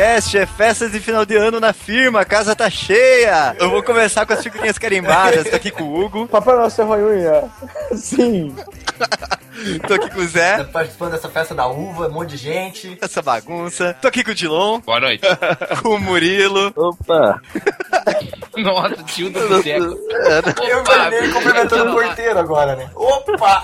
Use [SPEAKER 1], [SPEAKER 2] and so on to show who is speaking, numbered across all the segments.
[SPEAKER 1] é festas de final de ano na firma, a casa tá cheia. Eu vou começar com as figurinhas carimbadas, tô aqui com o Hugo.
[SPEAKER 2] Papai Nosso é unha. Sim.
[SPEAKER 1] Tô aqui com o Zé.
[SPEAKER 3] Tá participando dessa festa da uva, um monte de gente.
[SPEAKER 1] Essa bagunça. Tô aqui com o Dilon.
[SPEAKER 4] Boa noite.
[SPEAKER 1] com o Murilo.
[SPEAKER 2] Opa.
[SPEAKER 4] Nossa, tio do boteco.
[SPEAKER 3] Eu imaginei cumprimentando o porteiro agora, né? Opa!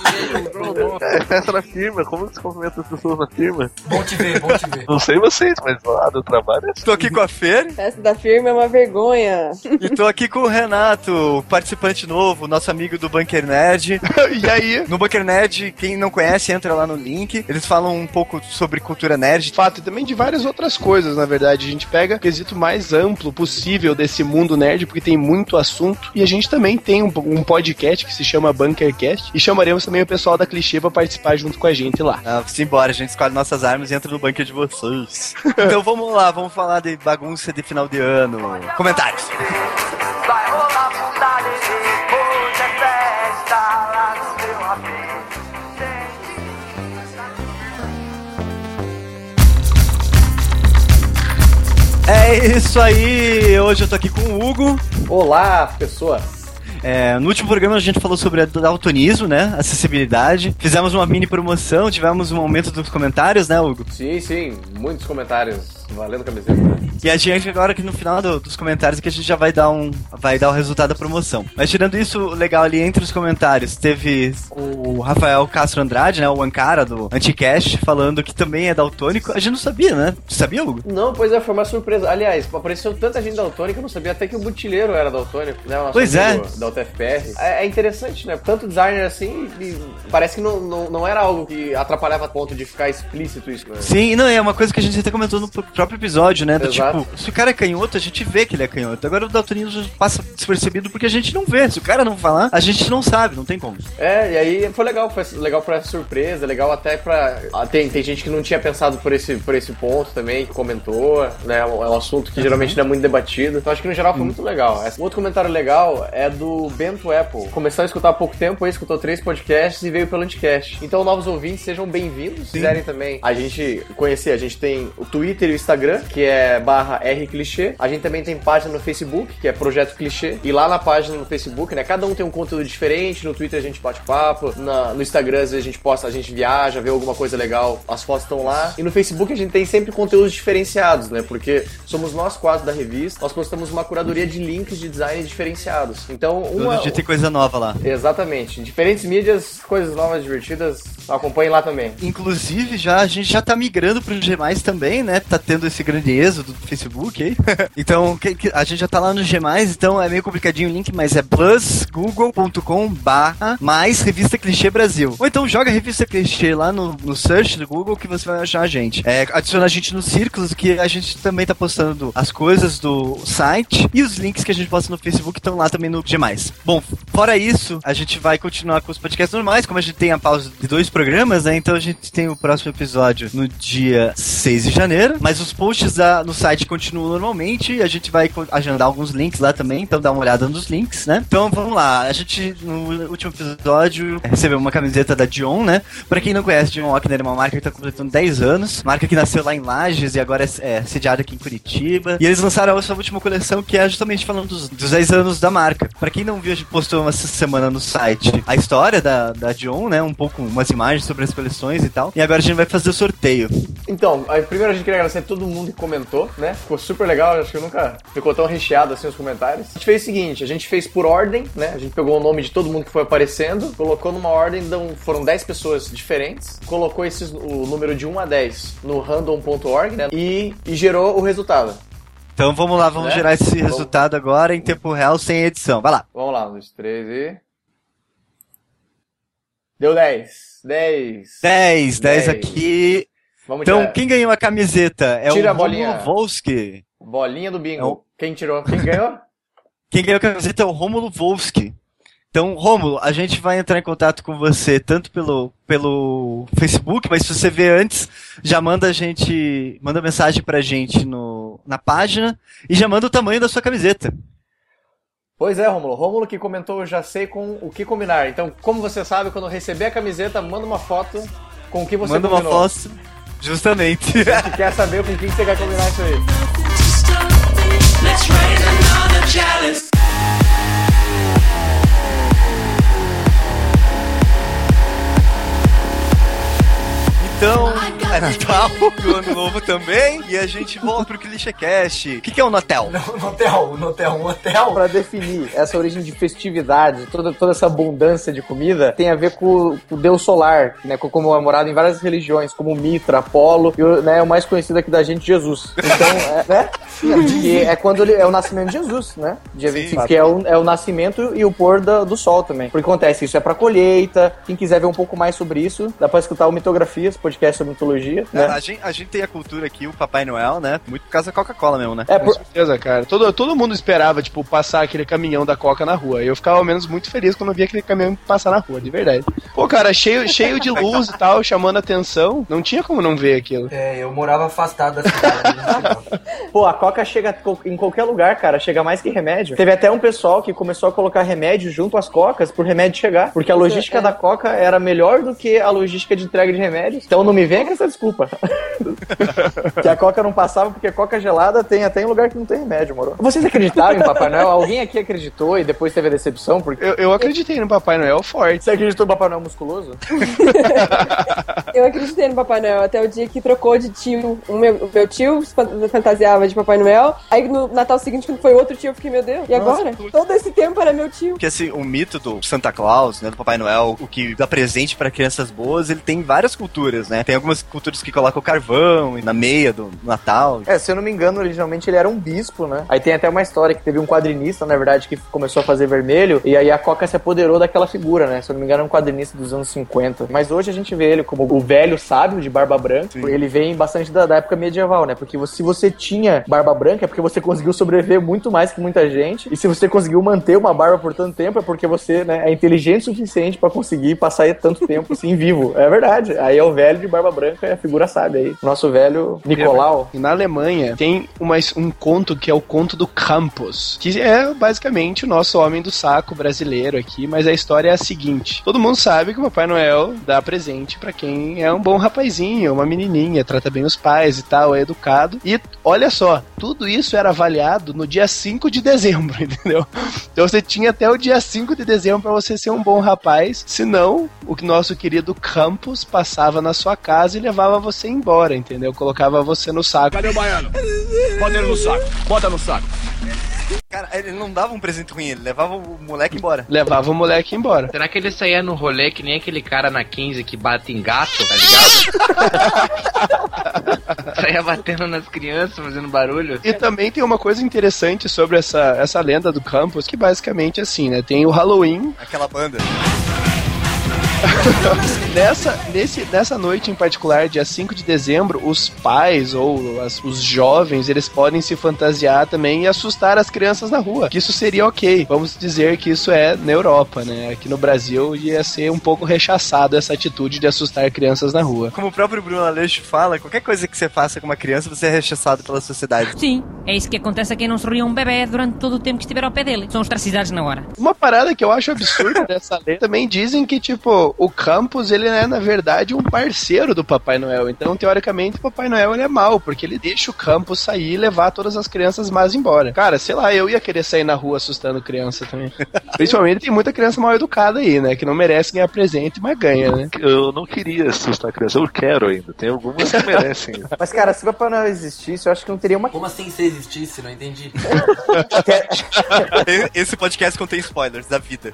[SPEAKER 2] É festa na firma, como você cumprimenta as pessoas na firma?
[SPEAKER 3] Bom te ver, bom te ver.
[SPEAKER 2] Não sei vocês, mas lá do trabalho é
[SPEAKER 1] Tô aqui com a Fer.
[SPEAKER 5] Festa da firma é uma vergonha.
[SPEAKER 1] E tô aqui com o Renato, participante novo, nosso amigo do Bunker Nerd.
[SPEAKER 2] E aí?
[SPEAKER 1] No Bunker Nerd, quem não conhece, entra lá no link. Eles falam um pouco sobre cultura nerd.
[SPEAKER 6] fato e também de várias outras coisas, na verdade. A gente pega o quesito mais amplo possível desse mundo nerd, porque tem muito assunto. E a gente também tem um, um podcast que se chama Bunkercast. E chamaremos também o pessoal da Clichê pra participar junto com a gente lá.
[SPEAKER 1] Ah, simbora, a gente escolhe nossas armas e entra no bunker de vocês. então vamos lá, vamos falar de bagunça de final de ano. Comentários.
[SPEAKER 7] Vai É
[SPEAKER 1] isso aí, hoje eu tô aqui com o Hugo.
[SPEAKER 2] Olá, pessoas.
[SPEAKER 1] É, no último programa a gente falou sobre daltonismo, né? Acessibilidade. Fizemos uma mini promoção, tivemos um aumento dos comentários, né, Hugo?
[SPEAKER 2] Sim, sim, muitos comentários. Valendo camiseta.
[SPEAKER 1] E a gente agora aqui no final do- dos comentários que a gente já vai dar um vai dar o resultado da promoção. Mas tirando isso, o legal ali entre os comentários, teve o Rafael Castro Andrade, né, o Ankara do Anticast, falando que também é daltônico. A gente não sabia, né? Sabia, Hugo?
[SPEAKER 2] Não, pois é, foi uma surpresa. Aliás, apareceu tanta gente daltônica, eu não sabia até que o Butileiro era daltônico, né?
[SPEAKER 1] Pois é.
[SPEAKER 2] Da UTFPR. É, é interessante, né? Tanto designer assim, parece que não, não, não era algo que atrapalhava a ponto de ficar explícito isso, né?
[SPEAKER 1] Sim, não, é uma coisa que a gente até comentou no próprio episódio, né? Do
[SPEAKER 2] Exato.
[SPEAKER 1] tipo, se o cara é canhoto, a gente vê que ele é canhoto. Agora o daltonismo passa despercebido porque a gente não vê. Se o cara não falar, a gente não sabe, não tem como.
[SPEAKER 2] É, e aí foi legal, foi legal pra surpresa, legal até pra. ah, Tem, tem gente que não tinha pensado por esse, por esse ponto também, que comentou, né? É um é assunto que geralmente não é muito debatido. Então acho que no geral foi muito legal. Esse- Outro comentário legal é do Bento Apple. Começou a escutar há pouco tempo, aí escutou três podcasts e veio pelo Anticast. Então, novos ouvintes, sejam bem-vindos. Se quiserem também a gente conhecer, a gente tem o Twitter e o Instagram, que é barra R Clichê. A gente também tem página no Facebook, que é Projeto Clichê. E lá na página no Facebook, né? Cada um tem um conteúdo diferente. No Twitter a gente bate papo. Na- no Instagram, às vezes, a gente posta, a gente viaja, vê alguma coisa legal. As fotos estão lá. E no Facebook a gente tem sempre conteúdos diferenciados, né? Porque somos nós quatro da revista. Nós postamos uma curadoria de links de design diferenciados. Então, uma.
[SPEAKER 1] Todo dia tem coisa nova lá.
[SPEAKER 2] Exatamente. Diferentes mídias, coisas novas, divertidas. Acompanhem lá também.
[SPEAKER 1] Inclusive, já, a gente já tá migrando pro G+, também, né? Tá tendo esse grande êxodo do Facebook aí. então, a gente já tá lá no G+, então é meio complicadinho o link, mas é plusgoogle.com barra mais Revista Clichê Brasil. Ou então joga Revista Clichê lá no, no search do Google que você vai achar a gente. É, adiciona a gente nos círculos, que a gente também tá postando as coisas do site e os links que a gente posta no Facebook estão lá também no G+. Bom, fora isso, a gente vai continuar com os podcasts normais, como a gente tem a pausa de dois programas, né? Então a gente tem o próximo episódio no dia 6 de janeiro, mas os posts da- no site continuam normalmente e a gente vai agendar alguns links lá também, então dá uma olhada nos links, né? Então vamos lá, a gente no último episódio recebeu uma camiseta da Dion, né? Pra quem não conhece, Dion Ockner é uma marca que tá completando 10 anos, marca que nasceu lá em Lages e agora é, é sediada aqui em Curitiba. E eles lançaram a sua última coleção que é justamente falando dos, dos 10 anos da marca. Pra quem não viu, a gente postou uma semana no site a história da, da Dion, né? Um pouco, umas imagens sobre as coleções e tal. E agora a gente vai fazer o sorteio.
[SPEAKER 2] Então, primeiro a gente queria agradecer a todo mundo que comentou, né? Ficou super legal, acho que nunca ficou tão recheado assim os comentários. A gente fez o seguinte, a gente fez por ordem, né? A gente pegou o nome de todo mundo que foi aparecendo, colocou numa ordem, então foram 10 pessoas diferentes, colocou esses, o número de 1 a 10 no random.org, né? E, e gerou o resultado.
[SPEAKER 1] Então vamos lá, vamos
[SPEAKER 2] Né?
[SPEAKER 1] gerar esse
[SPEAKER 2] Vamos.
[SPEAKER 1] resultado agora em tempo real, sem edição. Vai lá.
[SPEAKER 2] Vamos lá, um, dois, três e... Deu 10. 10.
[SPEAKER 1] 10, 10
[SPEAKER 2] Dez.
[SPEAKER 1] aqui.
[SPEAKER 2] Vamos
[SPEAKER 1] Então,
[SPEAKER 2] tirar.
[SPEAKER 1] quem ganhou a camiseta é
[SPEAKER 2] Tira
[SPEAKER 1] o. Romulo Volsky.
[SPEAKER 2] Bolinha do bingo.
[SPEAKER 1] Não.
[SPEAKER 2] Quem tirou? Quem ganhou?
[SPEAKER 1] Quem ganhou a camiseta é o Rômulo Volsky. Então, Rômulo, a gente vai entrar em contato com você tanto pelo, pelo Facebook, mas se você vê antes, já manda a gente, manda mensagem pra gente no, na página e já manda o tamanho da sua camiseta.
[SPEAKER 2] Pois é, Rômulo. Rômulo que comentou, já sei com o que combinar. Então, como você sabe, quando receber a camiseta, manda uma foto com o que você
[SPEAKER 1] manda uma
[SPEAKER 2] combinou.
[SPEAKER 1] foto Justamente.
[SPEAKER 8] Que quer saber com quem você quer combinar isso aí.
[SPEAKER 1] Então, é Natal, o Ano Novo também, e a gente volta pro ClichêCast. O que, que é o Natal?
[SPEAKER 3] No hotel, no hotel, um hotel.
[SPEAKER 8] Pra definir essa origem de festividade, toda, toda essa abundância de comida, tem a ver com, com o deus solar, né? co- Comemorado em várias religiões, como Mitra, Apolo e o, né, o mais conhecido aqui da gente, Jesus. Então, é, né? Que é quando ele, é o nascimento de Jesus, né? Dia 25, que é o, é o nascimento e o pôr da- do sol também. Porque acontece, isso é pra colheita. Quem quiser ver um pouco mais sobre isso, dá pra escutar o Mitografias, podcast sobre mitologia, né?
[SPEAKER 1] A, gente, a gente tem a cultura aqui, o Papai Noel, né? Muito por causa da Coca-Cola mesmo, né?
[SPEAKER 8] É,
[SPEAKER 6] Com
[SPEAKER 8] por,
[SPEAKER 6] certeza, cara. Todo, todo mundo esperava, tipo, passar aquele caminhão da Coca na rua. Eu ficava ao menos muito feliz quando eu via aquele caminhão passar na rua, de verdade. Pô, cara, cheio, cheio de luz e tal, chamando atenção. Não tinha como não ver aquilo.
[SPEAKER 3] É, eu morava afastado da cidade. né?
[SPEAKER 8] Pô, a Coca chega em qualquer lugar, cara. Chega mais que remédio. Teve até um pessoal que começou a colocar remédio junto às Cocas pro remédio chegar. Porque a logística
[SPEAKER 5] é.
[SPEAKER 8] da Coca era melhor do que a logística de entrega de remédios. Então não me venha com essa desculpa. que a Coca não passava porque Coca gelada tem até em lugar que não tem remédio, moro? Vocês acreditaram em Papai Noel? Alguém aqui acreditou e depois teve a decepção? Porque
[SPEAKER 6] Eu, eu acreditei no Papai Noel forte.
[SPEAKER 8] você acreditou no Papai Noel musculoso?
[SPEAKER 5] Eu acreditei no Papai Noel até o dia que trocou de tio. O meu, o meu tio fantasiava de Papai Noel. Aí no Natal seguinte, quando foi outro tio, eu fiquei, meu Deus, e agora? Todo esse tempo era meu tio.
[SPEAKER 1] Porque assim, o mito do Santa Claus, né, do Papai Noel, o que dá presente pra crianças boas, ele tem várias culturas, né? Tem algumas culturas que colocam carvão na meia do Natal.
[SPEAKER 8] É, se eu não me engano, originalmente ele era um bispo, né? Aí tem até uma história que teve um quadrinista, na verdade, que começou a fazer vermelho, e aí a Coca se apoderou daquela figura, né? Se eu não me engano, era um quadrinista dos anos 50. Mas hoje a gente vê ele como o velho sábio de barba branca.
[SPEAKER 1] Sim.
[SPEAKER 8] Ele vem bastante da, da época medieval, né? Porque se você tinha barba branca, é porque você conseguiu sobreviver muito mais que muita gente. E se você conseguiu manter uma barba por tanto tempo, é porque você né, é inteligente o suficiente pra conseguir passar tanto tempo assim vivo. É verdade. Aí é o velho de barba branca, é a figura sábia aí. Nosso velho Nicolau.
[SPEAKER 6] E na Alemanha tem uma, um conto que é o conto do Campos, que é basicamente o nosso homem do saco brasileiro aqui, mas a história é a seguinte: todo mundo sabe que o Papai Noel dá presente pra quem é um bom rapazinho, uma menininha, trata bem os pais e tal, é educado. E olha só, tudo isso era avaliado no dia 5 de dezembro, entendeu? Então você tinha até o dia 5 de dezembro pra você ser um bom rapaz, senão o nosso querido Campos passava na sua casa e levava você embora, entendeu? Colocava você no saco.
[SPEAKER 1] Cara, ele não dava um presente ruim, ele levava o moleque embora.
[SPEAKER 6] Levava o moleque embora.
[SPEAKER 4] Será que ele saía no rolê que nem aquele cara na 15 que bate em gato, tá ligado? saía batendo nas crianças, fazendo barulho.
[SPEAKER 6] E também tem uma coisa interessante sobre essa, essa lenda do Campos, que basicamente é assim, né? Tem o Halloween.
[SPEAKER 1] Aquela banda.
[SPEAKER 6] Nessa, nesse, nessa noite em particular, dia 5 de dezembro, os pais ou as- os jovens, eles podem se fantasiar também e assustar as crianças na rua. Que isso seria ok. Vamos dizer que isso é na Europa, né? Aqui no Brasil ia ser um pouco rechaçado essa atitude de assustar crianças na rua.
[SPEAKER 1] Como o próprio Bruno Aleixo fala, qualquer coisa que você faça com uma criança, você é rechaçado pela sociedade.
[SPEAKER 9] Sim, é isso que acontece a quem não sorri a um bebê durante todo o tempo que estiver ao pé dele. São ostracizados na hora.
[SPEAKER 6] Uma parada que eu acho absurda dessa lei, também dizem que, tipo, o Campos, ele é, na verdade, um parceiro do Papai Noel. Então, teoricamente, o Papai Noel, ele é mau, porque ele deixa o Campos sair e levar todas as crianças mais embora. Cara, sei lá, eu ia querer sair na rua assustando criança também. Principalmente tem muita criança mal educada aí, né, que não merece ganhar presente, mas ganha, né?
[SPEAKER 10] Eu não queria assustar a criança, eu quero ainda. Tem algumas que merecem.
[SPEAKER 8] Mas, cara, se o Papai Noel existisse, eu acho que não teria uma.
[SPEAKER 3] Como assim se existisse? Não entendi.
[SPEAKER 1] Esse podcast contém spoilers da vida.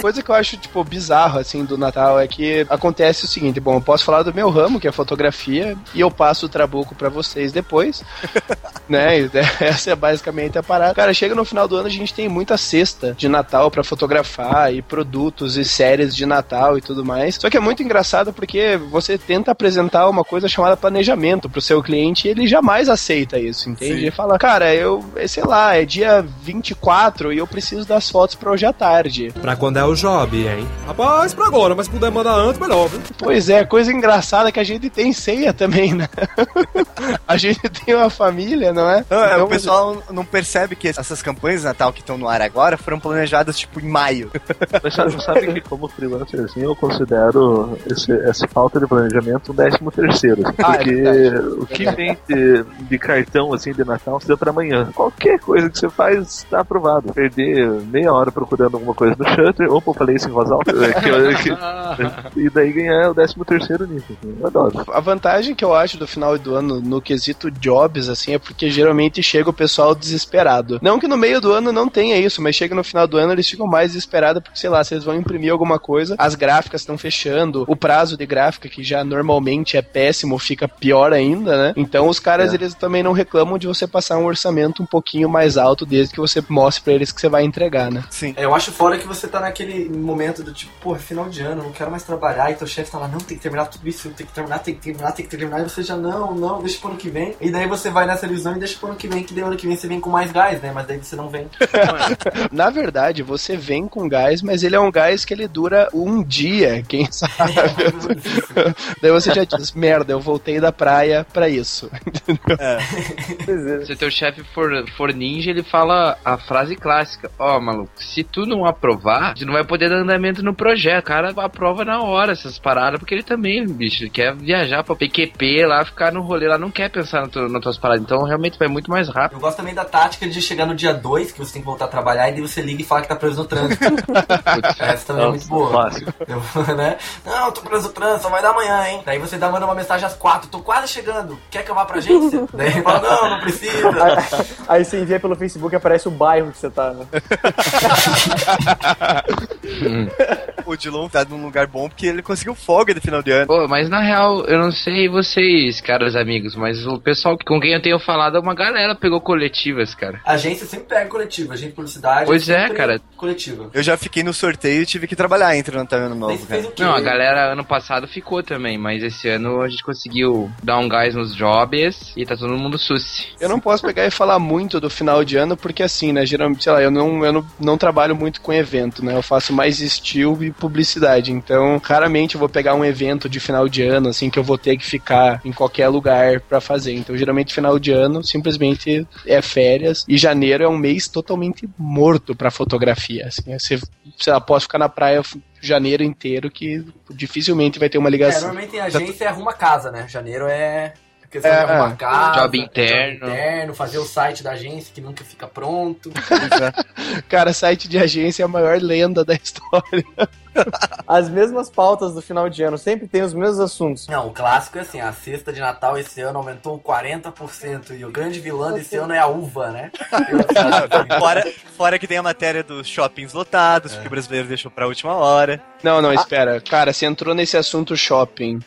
[SPEAKER 6] Coisa que eu acho, tipo, bizarro, assim, do Natal é que acontece o seguinte, bom, eu posso falar do meu ramo, que é fotografia, e eu passo o trabuco pra vocês depois, né, essa é basicamente a parada. Cara, chega no final do ano, a gente tem muita cesta de Natal pra fotografar, e produtos e séries de Natal e tudo mais, só que é muito engraçado porque você tenta apresentar uma coisa chamada planejamento pro seu cliente e ele jamais aceita isso, entende?
[SPEAKER 1] Sim.
[SPEAKER 6] Ele fala, cara, eu, sei lá, é dia 24 e eu preciso das fotos pra hoje à tarde. Tarde.
[SPEAKER 11] Pra quando é o job, hein? Rapaz, pra agora, mas se puder mandar antes, melhor, viu?
[SPEAKER 6] Pois é, coisa engraçada é que a gente tem ceia também, né? a gente tem uma família, não é?
[SPEAKER 1] Não, é,
[SPEAKER 6] Então,
[SPEAKER 1] o pessoal não percebe que essas campanhas de Natal que estão no ar agora foram planejadas tipo em maio.
[SPEAKER 10] Mas sabe, sabe que como freelancer assim, eu considero esse, essa falta de planejamento um décimo terceiro. assim,
[SPEAKER 6] Ah, é
[SPEAKER 10] porque
[SPEAKER 6] verdade.
[SPEAKER 10] o que vem de, de cartão assim de Natal se deu pra amanhã. Qualquer coisa que você faz tá aprovado. Perder meia hora procurando alguma coisa no Shutter, opa, eu falei isso em voz alta, é que que- e daí ganhar o décimo terceiro nisso. assim, eu adoro.
[SPEAKER 6] A vantagem que eu acho do final do ano no quesito jobs, assim, é porque geralmente chega o pessoal desesperado. Não que no meio do ano não tenha isso, mas chega no final do ano eles ficam mais desesperados porque, sei lá, se eles vão imprimir alguma coisa, as gráficas estão fechando, o prazo de gráfica, que já normalmente é péssimo, fica pior ainda, né? Então os caras,
[SPEAKER 10] É.
[SPEAKER 6] eles também não reclamam de você passar um orçamento um pouquinho mais alto desde que você mostre pra eles que você vai entregar, né?
[SPEAKER 1] Sim.
[SPEAKER 3] É, Eu acho fora que você tá naquele momento do tipo, pô, é final de ano, não quero mais trabalhar, e teu chefe tá lá, não, tem que terminar tudo isso, tem que terminar, tem que terminar, tem que terminar, e você já, não, não, deixa pro ano que vem. E daí você vai nessa ilusão e deixa pro ano que vem, que daí ano que vem você vem com mais gás, né? Mas daí você não vem.
[SPEAKER 6] Na verdade, você vem com gás, mas ele é um gás que ele dura um dia, quem sabe? Daí você já diz, merda, eu voltei da praia pra isso.
[SPEAKER 4] Se teu chefe for, for ninja, ele fala a frase clássica: Ó, maluco, se tu não aprovar, tu não vai poder dar andamento no projeto. O cara aprova na hora essas paradas, porque ele também, bicho, ele quer viajar pra PQP lá, ficar no rolê lá, não quer pensar na tu- nas tuas paradas. Então realmente vai muito mais rápido.
[SPEAKER 3] Eu gosto também da tática de chegar no dia 2, que você tem que voltar a trabalhar, e daí você liga e fala que tá preso no trânsito. Essa também é muito boa.
[SPEAKER 10] Clássico.
[SPEAKER 3] Eu, né? Não, tô preso no trânsito, só vai dar amanhã, hein? Daí você dá, manda uma mensagem às 4, tô quase chegando, quer que eu vá pra agência? daí ele fala, não, não precisa.
[SPEAKER 8] Aí você envia pelo Facebook e aparece o bairro que você tá, né?
[SPEAKER 1] O Dilon tá num lugar bom porque ele conseguiu folga de final de ano.
[SPEAKER 4] Pô, mas na real, eu não sei vocês, caros amigos, mas o pessoal que- com quem eu tenho falado, uma galera pegou coletivas, cara.
[SPEAKER 3] A agência sempre pega coletiva, agente de publicidade.
[SPEAKER 4] Pois é, cara.
[SPEAKER 3] Coletiva.
[SPEAKER 1] Eu já fiquei no sorteio e tive que trabalhar entre o Natal e Ano
[SPEAKER 3] Daí
[SPEAKER 1] Novo,
[SPEAKER 3] você fez
[SPEAKER 1] cara.
[SPEAKER 3] o quê?
[SPEAKER 4] Não, a galera ano passado ficou também, mas esse ano a gente conseguiu dar um gás nos jobs e tá todo mundo suci.
[SPEAKER 6] Eu não posso pegar e falar muito do final de ano, porque assim, né, geralmente, sei lá, eu não, eu não, não trabalho muito com evento, né, eu faço mais estilo e publicidade, então raramente eu vou pegar um evento de final de ano, assim, que eu vou ter que ficar em qualquer lugar pra fazer, então geralmente final de ano simplesmente é férias, e janeiro é um mês totalmente morto pra fotografia, assim, você, sei lá, posso ficar na praia janeiro inteiro que dificilmente vai ter uma
[SPEAKER 3] É,
[SPEAKER 6] ligação.
[SPEAKER 3] normalmente em agência é arruma casa, né? Janeiro é questão
[SPEAKER 6] É,
[SPEAKER 3] de arrumar
[SPEAKER 6] é.
[SPEAKER 3] casa,
[SPEAKER 4] Job interno.
[SPEAKER 3] job interno, fazer o site da agência que nunca fica pronto.
[SPEAKER 6] Cara, site de agência é a maior lenda da história.
[SPEAKER 8] As mesmas pautas do final de ano, sempre tem os mesmos assuntos.
[SPEAKER 3] Não, o clássico é assim, a cesta de Natal esse ano aumentou 40% e o grande vilão desse ano é a uva, né?
[SPEAKER 1] Fora, fora que tem a matéria dos shoppings lotados, porque o brasileiro deixou pra última hora.
[SPEAKER 6] Não, não, espera. Cara, você entrou nesse assunto shopping.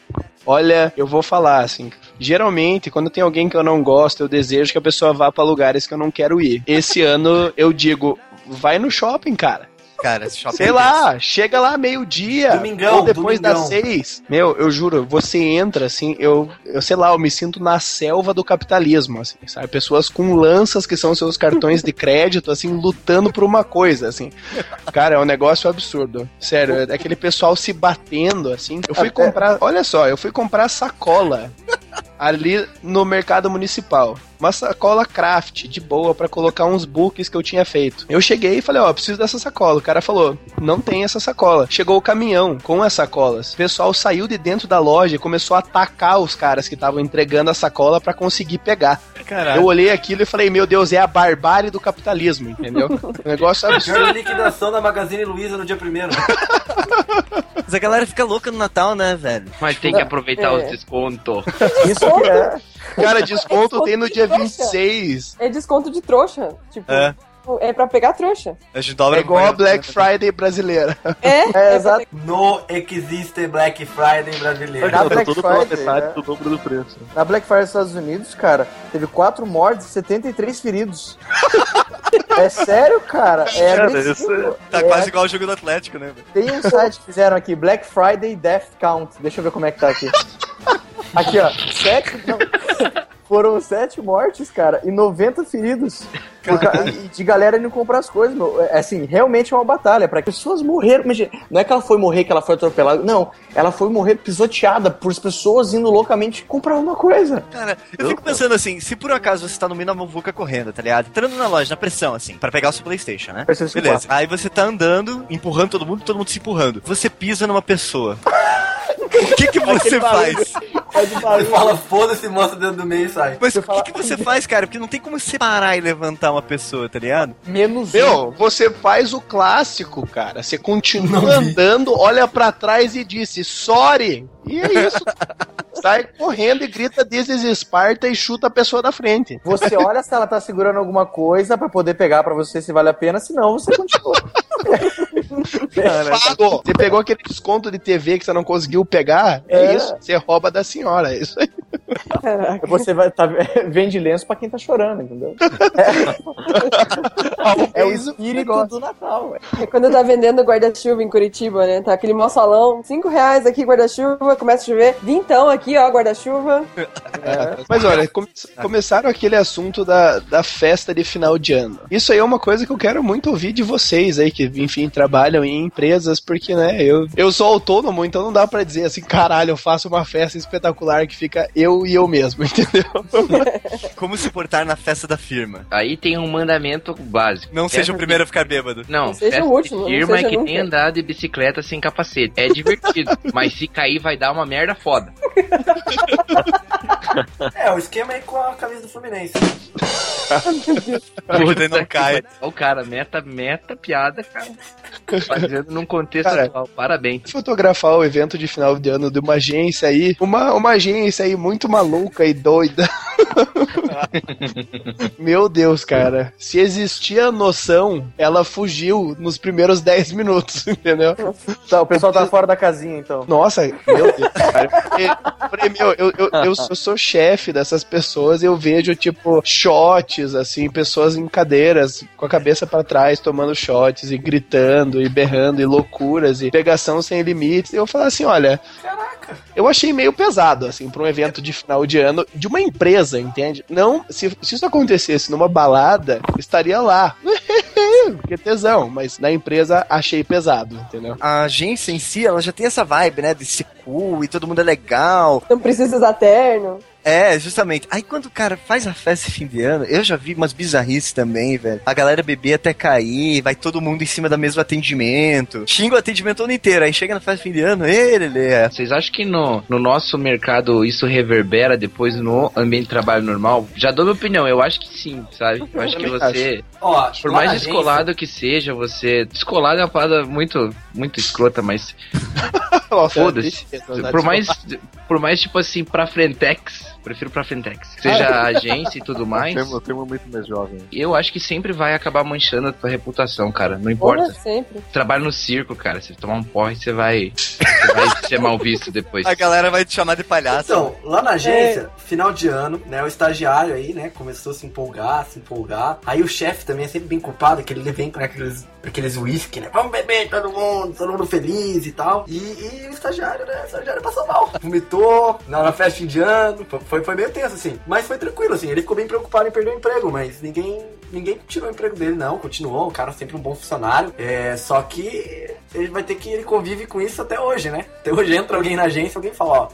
[SPEAKER 6] Olha, eu vou falar assim. Geralmente, quando tem alguém que eu não gosto, eu desejo que a pessoa vá pra lugares que eu não quero ir. Esse ano eu digo, vai no shopping, cara.
[SPEAKER 1] Cara, esse shopping.
[SPEAKER 6] Sei lá, chega lá meio-dia.
[SPEAKER 3] Domingão,
[SPEAKER 6] ou depois
[SPEAKER 3] domingão.
[SPEAKER 6] das seis. Meu, eu juro, você entra assim, eu, eu sei lá, eu me sinto na selva do capitalismo, assim, sabe? Pessoas com lanças que são seus cartões de crédito, assim, lutando por uma coisa, assim. Cara, é um negócio absurdo. Sério, é aquele pessoal se batendo, assim. Eu fui comprar, olha só, eu fui comprar sacola ali no mercado municipal. Uma sacola craft, de boa, pra colocar uns books que eu tinha feito. Eu cheguei e falei, ó, preciso dessa sacola. O cara falou, não tem essa sacola. Chegou o caminhão com as sacolas. O pessoal saiu de dentro da loja e começou a atacar os caras que estavam entregando a sacola pra conseguir pegar.
[SPEAKER 1] Caralho.
[SPEAKER 6] Eu olhei aquilo e falei, meu Deus, é a barbárie do capitalismo, entendeu? Um negócio absurdo.
[SPEAKER 3] Pior liquidação da Magazine Luiza no dia primeiro.
[SPEAKER 1] Mas a galera fica louca no Natal, né, velho?
[SPEAKER 4] Mas tem que aproveitar
[SPEAKER 5] É.
[SPEAKER 4] os descontos.
[SPEAKER 8] Isso que é.
[SPEAKER 6] Cara, desconto tem no dia. 26.
[SPEAKER 5] É desconto de trouxa. Tipo,
[SPEAKER 1] É.
[SPEAKER 5] é, pra pegar trouxa.
[SPEAKER 1] A gente dobra
[SPEAKER 6] É igual a Black Friday brasileira.
[SPEAKER 5] É,
[SPEAKER 8] É, exato.
[SPEAKER 3] No existe Black Friday brasileiro.
[SPEAKER 8] Na
[SPEAKER 10] tá
[SPEAKER 8] Black Friday,
[SPEAKER 10] metade
[SPEAKER 8] né?
[SPEAKER 10] do dobro do preço.
[SPEAKER 8] Na Black Friday dos Estados Unidos, cara, teve 4 mortes e 73 feridos. é sério, cara? É
[SPEAKER 10] Cara,
[SPEAKER 8] agressivo.
[SPEAKER 10] isso
[SPEAKER 1] Tá
[SPEAKER 8] É,
[SPEAKER 1] quase igual o jogo do Atlético, né, velho?
[SPEAKER 8] Tem um site que fizeram aqui, Black Friday Death Count. Deixa eu ver como é que tá aqui. Aqui, ó. Sete, não, Foram sete mortes, cara, e 90 feridos. Ca- e de galera indo comprar as coisas, meu. É, Assim, realmente é uma batalha. Para pessoas morreram. Não é que ela foi morrer, que ela foi atropelada. Não, ela foi morrer pisoteada por pessoas indo loucamente comprar uma coisa.
[SPEAKER 1] Cara, eu fico pensando assim, se por acaso você tá no meio da muvuca correndo, tá ligado? Entrando na loja, na pressão, assim, pra pegar o seu Playstation, né? Beleza.
[SPEAKER 8] 4.
[SPEAKER 1] Aí você tá andando, empurrando todo mundo, todo mundo se empurrando. Você pisa numa pessoa. o que que você faz?
[SPEAKER 3] Ele fala, foda-se, mostra dentro do meio e sai.
[SPEAKER 1] Mas o que, que você faz, cara? Porque não tem como separar e levantar uma pessoa, tá ligado?
[SPEAKER 8] Menos um.
[SPEAKER 6] Meu, você faz o clássico, cara. Você continua andando, olha pra trás e disse, sorry. E é isso. Sai correndo e grita This is Esparta e chuta a pessoa da frente.
[SPEAKER 8] Você olha se ela tá segurando alguma coisa pra poder pegar pra você se vale a pena, senão você continua.
[SPEAKER 6] Pago. Você pegou aquele desconto de TV que você não conseguiu pegar? É,
[SPEAKER 8] É.
[SPEAKER 6] isso. Você rouba da senhora. É isso aí.
[SPEAKER 5] Caraca.
[SPEAKER 8] Você vai tá, vende lenço pra quem tá chorando, entendeu? É, é o espírito do Natal. ué.
[SPEAKER 5] É quando tava vendendo guarda-chuva em Curitiba, né? Tá aquele mó salão, 5 reais aqui guarda-chuva, começa a chover, vintão aqui, ó, guarda-chuva.
[SPEAKER 6] Mas olha, come- começaram aquele assunto da, da festa de final de ano. Isso aí é uma coisa que eu quero muito ouvir de vocês aí, que, enfim, trabalham em empresas, porque, né, eu, eu sou autônomo, então não dá pra dizer assim, caralho, eu faço uma festa espetacular que fica eu e eu mesmo, entendeu?
[SPEAKER 1] Como se portar na festa da firma.
[SPEAKER 4] Aí tem um mandamento básico.
[SPEAKER 1] Não seja
[SPEAKER 4] Festa
[SPEAKER 1] o primeiro a ficar bêbado.
[SPEAKER 4] Não,
[SPEAKER 5] Não seja
[SPEAKER 4] festa
[SPEAKER 5] o último,
[SPEAKER 4] de firma é
[SPEAKER 5] seja
[SPEAKER 4] que
[SPEAKER 5] nunca.
[SPEAKER 4] nem andar de bicicleta sem capacete. É divertido, mas se cair vai dar uma merda foda.
[SPEAKER 3] É, o esquema é com a camisa do Fluminense.
[SPEAKER 1] Puta, não cai.
[SPEAKER 4] O cara, meta, meta piada, cara. Fazendo num contexto
[SPEAKER 6] Cara,
[SPEAKER 4] atual. Parabéns.
[SPEAKER 6] Fotografar o evento de final de ano de uma agência aí, uma, uma agência aí muito maluca e doida. Meu Deus, cara. Se existia noção, ela fugiu nos primeiros 10 minutos, entendeu?
[SPEAKER 8] Tá, o pessoal tá fora da casinha, então.
[SPEAKER 6] Nossa, meu Deus, cara. Falei, meu, eu, eu, eu sou, eu sou chefe dessas pessoas e eu vejo, tipo, shots, assim, pessoas em cadeiras, com a cabeça pra trás, tomando shots e gritando e berrando e loucuras e pegação sem limites. E eu falo assim, olha, eu achei meio pesado, assim, pra um evento de final de ano de uma empresa, entende? Não, se, se isso acontecesse numa balada, estaria lá. Que tesão, mas na empresa achei pesado, entendeu?
[SPEAKER 1] A agência em si, ela já tem essa vibe, né? De ser cool e todo mundo é legal.
[SPEAKER 5] Não precisa usar terno.
[SPEAKER 1] É, justamente. Aí quando o cara faz a festa de fim de ano, eu já vi umas bizarrices também, velho. A galera beber até cair, vai todo mundo em cima da mesmo atendimento. Xinga o atendimento o ano inteiro. Aí chega na festa de fim de ano, ele, ele é.
[SPEAKER 4] Vocês acham que no, no nosso mercado isso reverbera depois no ambiente de trabalho normal? Já dou minha opinião, eu acho que sim, sabe? Eu acho que você,
[SPEAKER 3] Ó,
[SPEAKER 4] por mais descolado que seja, você. Descolado é uma palavra muito, muito escrota, mas
[SPEAKER 6] Nossa,
[SPEAKER 4] foda-se.
[SPEAKER 6] deixa-
[SPEAKER 4] Por mais, por mais, tipo assim, pra Frentex, prefiro pra Frentex. Seja a agência e tudo mais,
[SPEAKER 10] Tem, tem um muito mais jovem.
[SPEAKER 4] eu acho que sempre vai acabar manchando a tua reputação, cara. Não importa.
[SPEAKER 5] Porra, sempre.
[SPEAKER 4] Trabalho no circo, cara. Se tomar um porre, você vai, você vai ser mal visto depois.
[SPEAKER 1] A galera vai te chamar de palhaço.
[SPEAKER 3] Então, lá na agência, final de ano, né? O estagiário aí, né? Começou a se empolgar, se empolgar. Aí o chefe também é sempre bem culpado, que ele vem com aqueles, aqueles whisky, né? Vamos beber todo mundo, todo mundo feliz e tal. E, e o estagiário, né? O estagiário passou mal. Vomitou na, na festa de ano. Foi, foi meio tenso, assim. Mas foi tranquilo, assim. Ele ficou bem preocupado em perder o emprego, mas ninguém, ninguém tirou o emprego dele, não. Continuou, o cara sempre um bom funcionário. É, só que ele vai ter que. Ele convive com isso até hoje, né? Até hoje entra alguém na agência, alguém fala, ó.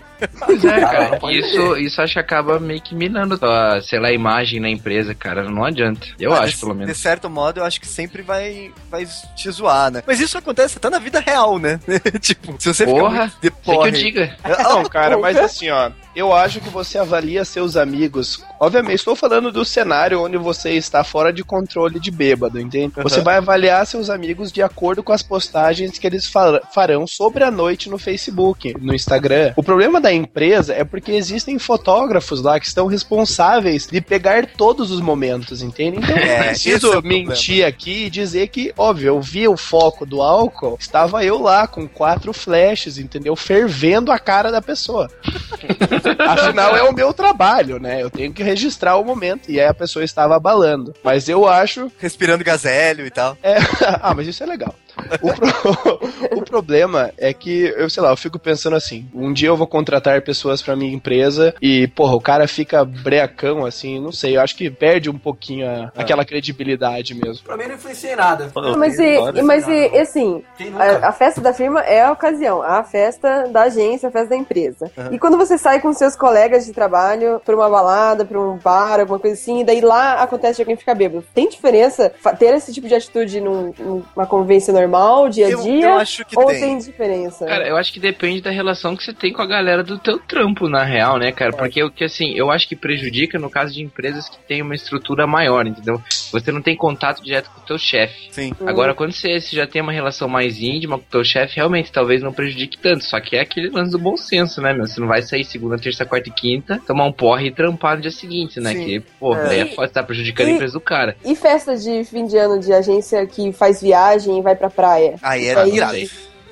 [SPEAKER 4] Pois é,
[SPEAKER 3] Cara,
[SPEAKER 4] cara. Isso, isso acho que acaba meio que minando a, sei lá, a imagem na empresa, cara. Não adianta. Eu
[SPEAKER 1] Ah,
[SPEAKER 4] acho,
[SPEAKER 1] de,
[SPEAKER 4] pelo
[SPEAKER 1] De
[SPEAKER 4] menos.
[SPEAKER 1] certo modo, eu acho que sempre vai, vai te zoar, né? Mas isso acontece até na vida real, né? tipo, se você
[SPEAKER 4] Porra,
[SPEAKER 1] fica muito de
[SPEAKER 4] Sei que eu
[SPEAKER 1] porre-
[SPEAKER 4] diga.
[SPEAKER 6] Não, cara, mas assim, ó, eu acho que você avalia seus amigos. Obviamente, estou falando do cenário onde você está fora de controle de bêbado, entende? Você vai avaliar seus amigos de acordo com as postagens que eles fa- farão sobre a noite no Facebook, no Instagram. O problema da empresa é porque existem fotógrafos lá que estão responsáveis de pegar todos os momentos, entende? Então,
[SPEAKER 1] É,
[SPEAKER 6] preciso
[SPEAKER 1] é problema.
[SPEAKER 6] mentir aqui e dizer que, óbvio, eu vi o foco do álcool, estava eu lá com quatro flashes, entendeu? Fervendo a cara da pessoa. Afinal, é o meu trabalho, né? Eu tenho que registrar o momento. E aí a pessoa estava abalando. Mas eu acho.
[SPEAKER 1] Respirando gazélio e tal.
[SPEAKER 6] É... ah, mas isso é legal. O, pro- o problema é que, eu sei lá, eu fico pensando assim: um dia eu vou contratar pessoas pra minha empresa e, porra, o cara fica breacão assim, não sei, eu acho que perde um pouquinho a- aquela credibilidade mesmo.
[SPEAKER 3] Pra mim não influencia em nada.
[SPEAKER 5] Mas, e, mas e, assim, a, a festa da firma é a ocasião, a festa da agência, a festa da empresa.
[SPEAKER 3] Aham.
[SPEAKER 5] E quando você sai com seus colegas de trabalho pra uma balada, pra um bar, alguma coisa assim, e daí lá acontece de alguém ficar bêbado. Tem diferença ter esse tipo de atitude num- numa convivência normal, dia a
[SPEAKER 1] Eu-
[SPEAKER 5] dia?
[SPEAKER 1] eu acho que
[SPEAKER 5] ou
[SPEAKER 1] tem.
[SPEAKER 5] tem diferença?
[SPEAKER 4] Cara, eu acho que depende da relação que você tem com a galera do teu trampo, na real, né, cara? Porque o que assim, eu acho que prejudica no caso de empresas que têm uma estrutura maior, entendeu? Você não tem contato direto com o teu chefe.
[SPEAKER 1] Sim.
[SPEAKER 4] Agora, quando você, você já tem uma relação mais íntima com o teu chefe, realmente talvez não prejudique tanto. Só que é aquele lance do bom senso, né, meu? Você não vai sair segunda, terça, quarta e quinta, tomar um porre e trampar no dia seguinte, né?
[SPEAKER 5] Sim.
[SPEAKER 4] Que, pô,
[SPEAKER 5] É.
[SPEAKER 4] daí é foda, tá prejudicando a
[SPEAKER 5] E-
[SPEAKER 4] empresa do cara.
[SPEAKER 5] E festa de fim de ano de agência que faz viagem e vai pra praia?
[SPEAKER 1] Aí
[SPEAKER 5] E
[SPEAKER 1] era
[SPEAKER 5] daí-
[SPEAKER 1] irado.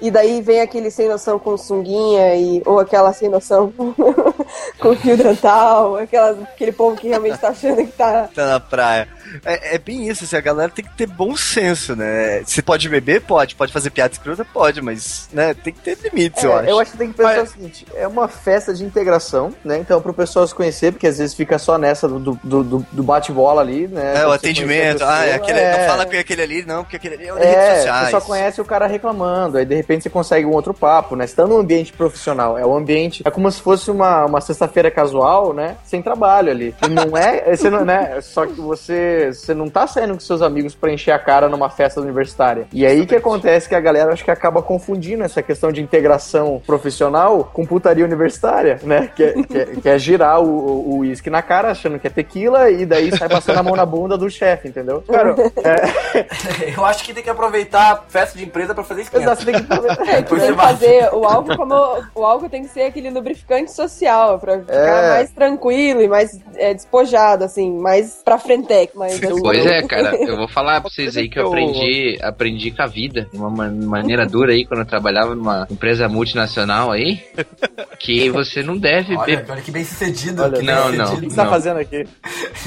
[SPEAKER 5] E daí vem aquele sem noção com sunguinha, e, ou aquela sem noção com fio dental, aquela, aquele povo que realmente tá achando que tá.
[SPEAKER 1] Tá na praia. É, é bem isso, assim, a galera tem que ter bom senso, né? Você pode beber? Pode. Pode fazer piada escrota? Pode, mas, né, tem que ter limites, eu acho.
[SPEAKER 8] É, eu acho que tem que pensar o seguinte: é uma festa de integração, né? Então, pro pessoal se conhecer, porque às vezes fica só nessa do, do, do- do bate-bola ali, né?
[SPEAKER 1] É, o atendimento.
[SPEAKER 8] conhecer a
[SPEAKER 1] Ah, é
[SPEAKER 8] pessoa,
[SPEAKER 1] aquele,
[SPEAKER 8] é.
[SPEAKER 1] não fala com aquele ali, não, porque aquele ali é o
[SPEAKER 8] É, você
[SPEAKER 1] sociais.
[SPEAKER 8] só conhece o cara reclamando, aí de repente você consegue um outro papo, né? Você tá num ambiente profissional, é um ambiente, é como se fosse uma, uma sexta-feira casual, né? Sem trabalho ali. E não é, você não, né? Só que você, você não tá saindo com seus amigos pra encher a cara numa festa universitária. E aí que acontece que a galera acho que acaba confundindo essa questão de integração profissional com putaria universitária, né? Que é, que é, que é girar o- uísque na cara achando que é tequila e daí sai passando a mão na bunda do chefe, entendeu? Cara,
[SPEAKER 3] Eu acho que tem que aproveitar a festa de empresa pra fazer esquenta.
[SPEAKER 8] Exato, você tem que aproveitar.
[SPEAKER 5] É, tem que fazer o álcool como. O álcool tem que ser aquele lubrificante social, pra ficar
[SPEAKER 8] É.
[SPEAKER 5] mais tranquilo e mais é, despojado, assim, mais pra frentec. Mas, assim,
[SPEAKER 4] Pois é, cara, eu vou falar pra vocês aí que eu aprendi, aprendi com a vida, de uma man- maneira dura aí, quando eu trabalhava numa empresa multinacional aí, que você não deve
[SPEAKER 3] Olha,
[SPEAKER 4] beber.
[SPEAKER 3] olha que bem sucedido.
[SPEAKER 8] Olha,
[SPEAKER 3] que bem
[SPEAKER 4] não, não.
[SPEAKER 8] O que
[SPEAKER 3] sucedido.
[SPEAKER 8] você tá
[SPEAKER 4] Não.
[SPEAKER 8] fazendo aqui?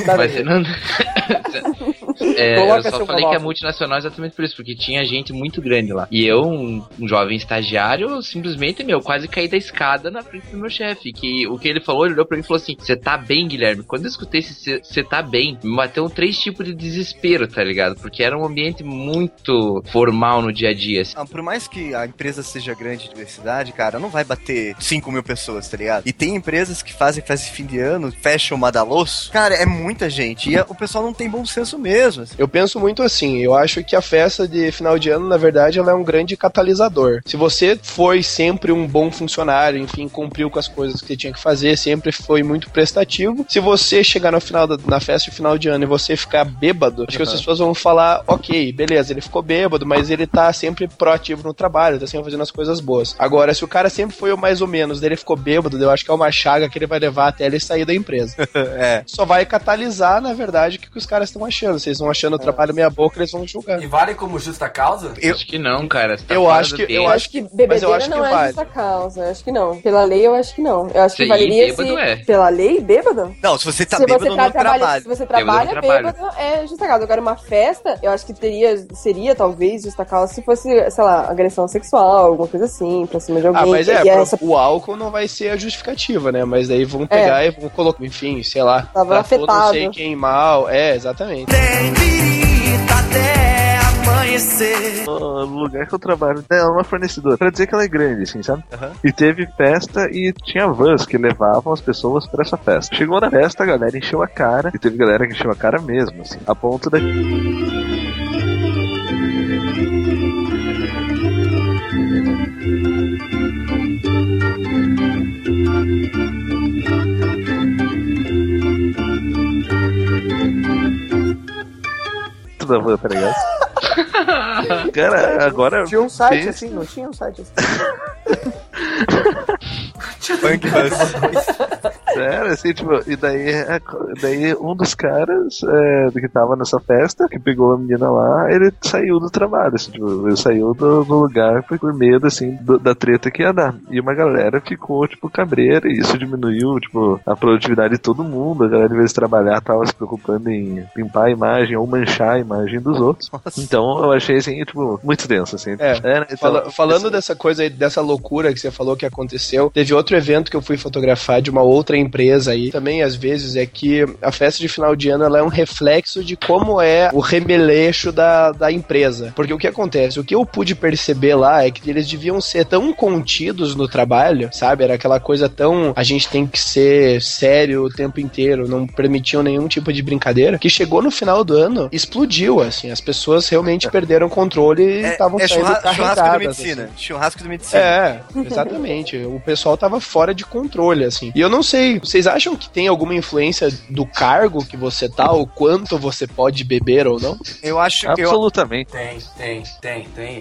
[SPEAKER 4] Mas você não. É, eu só falei que é multinacional exatamente por isso, porque tinha gente muito grande lá. E eu, um, um jovem estagiário, simplesmente, meu, quase caí da escada na frente do meu chefe. Que o que ele falou, ele olhou pra mim e falou assim: Você tá bem, Guilherme? Quando eu escutei esse você tá bem, me bateu três tipos de desespero, tá ligado? Porque era um ambiente muito formal no dia a dia. assim.
[SPEAKER 1] Ah, por mais que a empresa seja grande de diversidade, cara, não vai bater 5 mil pessoas, tá ligado? E tem empresas que fazem festa de fim de ano, fecham o Madalosso. Cara, é muita gente. E a- o pessoal não tem bom senso mesmo. Assim.
[SPEAKER 6] Eu penso muito assim, eu acho que a festa de final de ano, na verdade, ela é um grande catalisador. Se você foi sempre um bom funcionário, enfim, cumpriu com as coisas que você tinha que fazer, sempre foi muito prestativo, se você chegar no final da, na festa de final de ano e você ficar bêbado, acho que as
[SPEAKER 1] Uhum.
[SPEAKER 6] pessoas vão falar, ok, beleza, ele ficou bêbado, mas ele tá sempre proativo no trabalho, tá sempre fazendo as coisas boas. Agora, se o cara sempre foi o mais ou menos, daí ele ficou bêbado, eu acho que é uma chaga que ele vai levar até ele sair da empresa.
[SPEAKER 1] É.
[SPEAKER 6] Só vai catalisar, na verdade, o que, que os caras estão achando. Se eles estão achando o trabalho meia boca, eles vão julgar.
[SPEAKER 3] E vale como justa causa?
[SPEAKER 1] Eu-
[SPEAKER 4] Acho que não, cara. Tá
[SPEAKER 6] Eu acho que- eu
[SPEAKER 5] acho que bebedeira
[SPEAKER 6] eu acho
[SPEAKER 5] não
[SPEAKER 6] que
[SPEAKER 5] é
[SPEAKER 6] vale.
[SPEAKER 5] justa causa. Eu acho que não. Pela lei, eu acho que não. Eu acho que
[SPEAKER 4] Sim,
[SPEAKER 5] valeria
[SPEAKER 4] bêbado
[SPEAKER 5] se...
[SPEAKER 4] é.
[SPEAKER 5] Pela lei, bêbado?
[SPEAKER 1] Não, se você tá
[SPEAKER 5] se
[SPEAKER 1] bêbado
[SPEAKER 5] você
[SPEAKER 1] no
[SPEAKER 5] tá, trabalha,
[SPEAKER 1] trabalho.
[SPEAKER 5] se você
[SPEAKER 4] Bêbado
[SPEAKER 5] trabalha,
[SPEAKER 4] trabalho.
[SPEAKER 5] bêbado é justa causa. Agora, uma festa, eu acho que teria, seria talvez justa causa se fosse, sei lá, agressão sexual, alguma coisa assim, pra cima de alguém.
[SPEAKER 6] Ah, mas é, pro-
[SPEAKER 5] essa
[SPEAKER 6] o álcool não vai ser a justificativa, né? Mas daí vão pegar e vão colocar, enfim, sei lá,
[SPEAKER 5] Tava
[SPEAKER 6] tratou não
[SPEAKER 5] afetado.
[SPEAKER 6] sei quem mal. É, exatamente.
[SPEAKER 7] Tem birita até amanhecer.
[SPEAKER 10] No lugar que eu trabalho, é uma fornecedora. Pra dizer que ela é grande, assim, sabe?
[SPEAKER 1] Aham.
[SPEAKER 10] E teve festa e tinha vans que levavam as pessoas pra essa festa. Chegou na festa, a galera encheu a cara. E teve galera que encheu a cara mesmo, assim. A ponto da. Da van, tá ligado? Cara, agora.
[SPEAKER 8] Tinha um site assim, não tinha um site assim.
[SPEAKER 1] Punk Bus.
[SPEAKER 10] Sério, assim, tipo, e daí, é, daí um dos caras é, que tava nessa festa, que pegou a menina lá, ele saiu do trabalho, assim, tipo, ele saiu do, do lugar foi por medo, assim, do- da treta que ia dar. E uma galera ficou, tipo, cabreira, e isso diminuiu, tipo, a produtividade de todo mundo. A galera, em vez de trabalhar, tava se preocupando em limpar a imagem ou manchar a imagem dos outros. Então eu achei, assim, tipo, muito denso, assim.
[SPEAKER 6] É,
[SPEAKER 10] né, então,
[SPEAKER 6] Fala- falando dessa coisa aí, dessa loucura que você falou que aconteceu, teve outro evento que eu fui fotografar de uma outra empresa aí. Também, às vezes, é que a festa de final de ano ela é um reflexo de como é o remeleixo da, da empresa. Porque o que acontece? O que eu pude perceber lá é que eles deviam ser tão contidos no trabalho, sabe? Era aquela coisa tão. A gente tem que ser sério o tempo inteiro, não permitiam nenhum tipo de brincadeira, que chegou no final do ano, explodiu, assim. As pessoas realmente perderam o controle e
[SPEAKER 1] É,
[SPEAKER 6] estavam
[SPEAKER 1] é
[SPEAKER 6] saindo
[SPEAKER 1] churra- churrasco de
[SPEAKER 6] carregadas,
[SPEAKER 1] medicina.
[SPEAKER 6] assim.
[SPEAKER 1] Churrasco de medicina.
[SPEAKER 6] É, exatamente. o pessoal tava fora de controle, assim. E eu não sei, vocês acham que tem alguma influência do cargo que você tá, o quanto você pode beber ou não?
[SPEAKER 1] Eu acho
[SPEAKER 6] que eu-
[SPEAKER 10] Absolutamente.
[SPEAKER 3] Tem, tem, tem,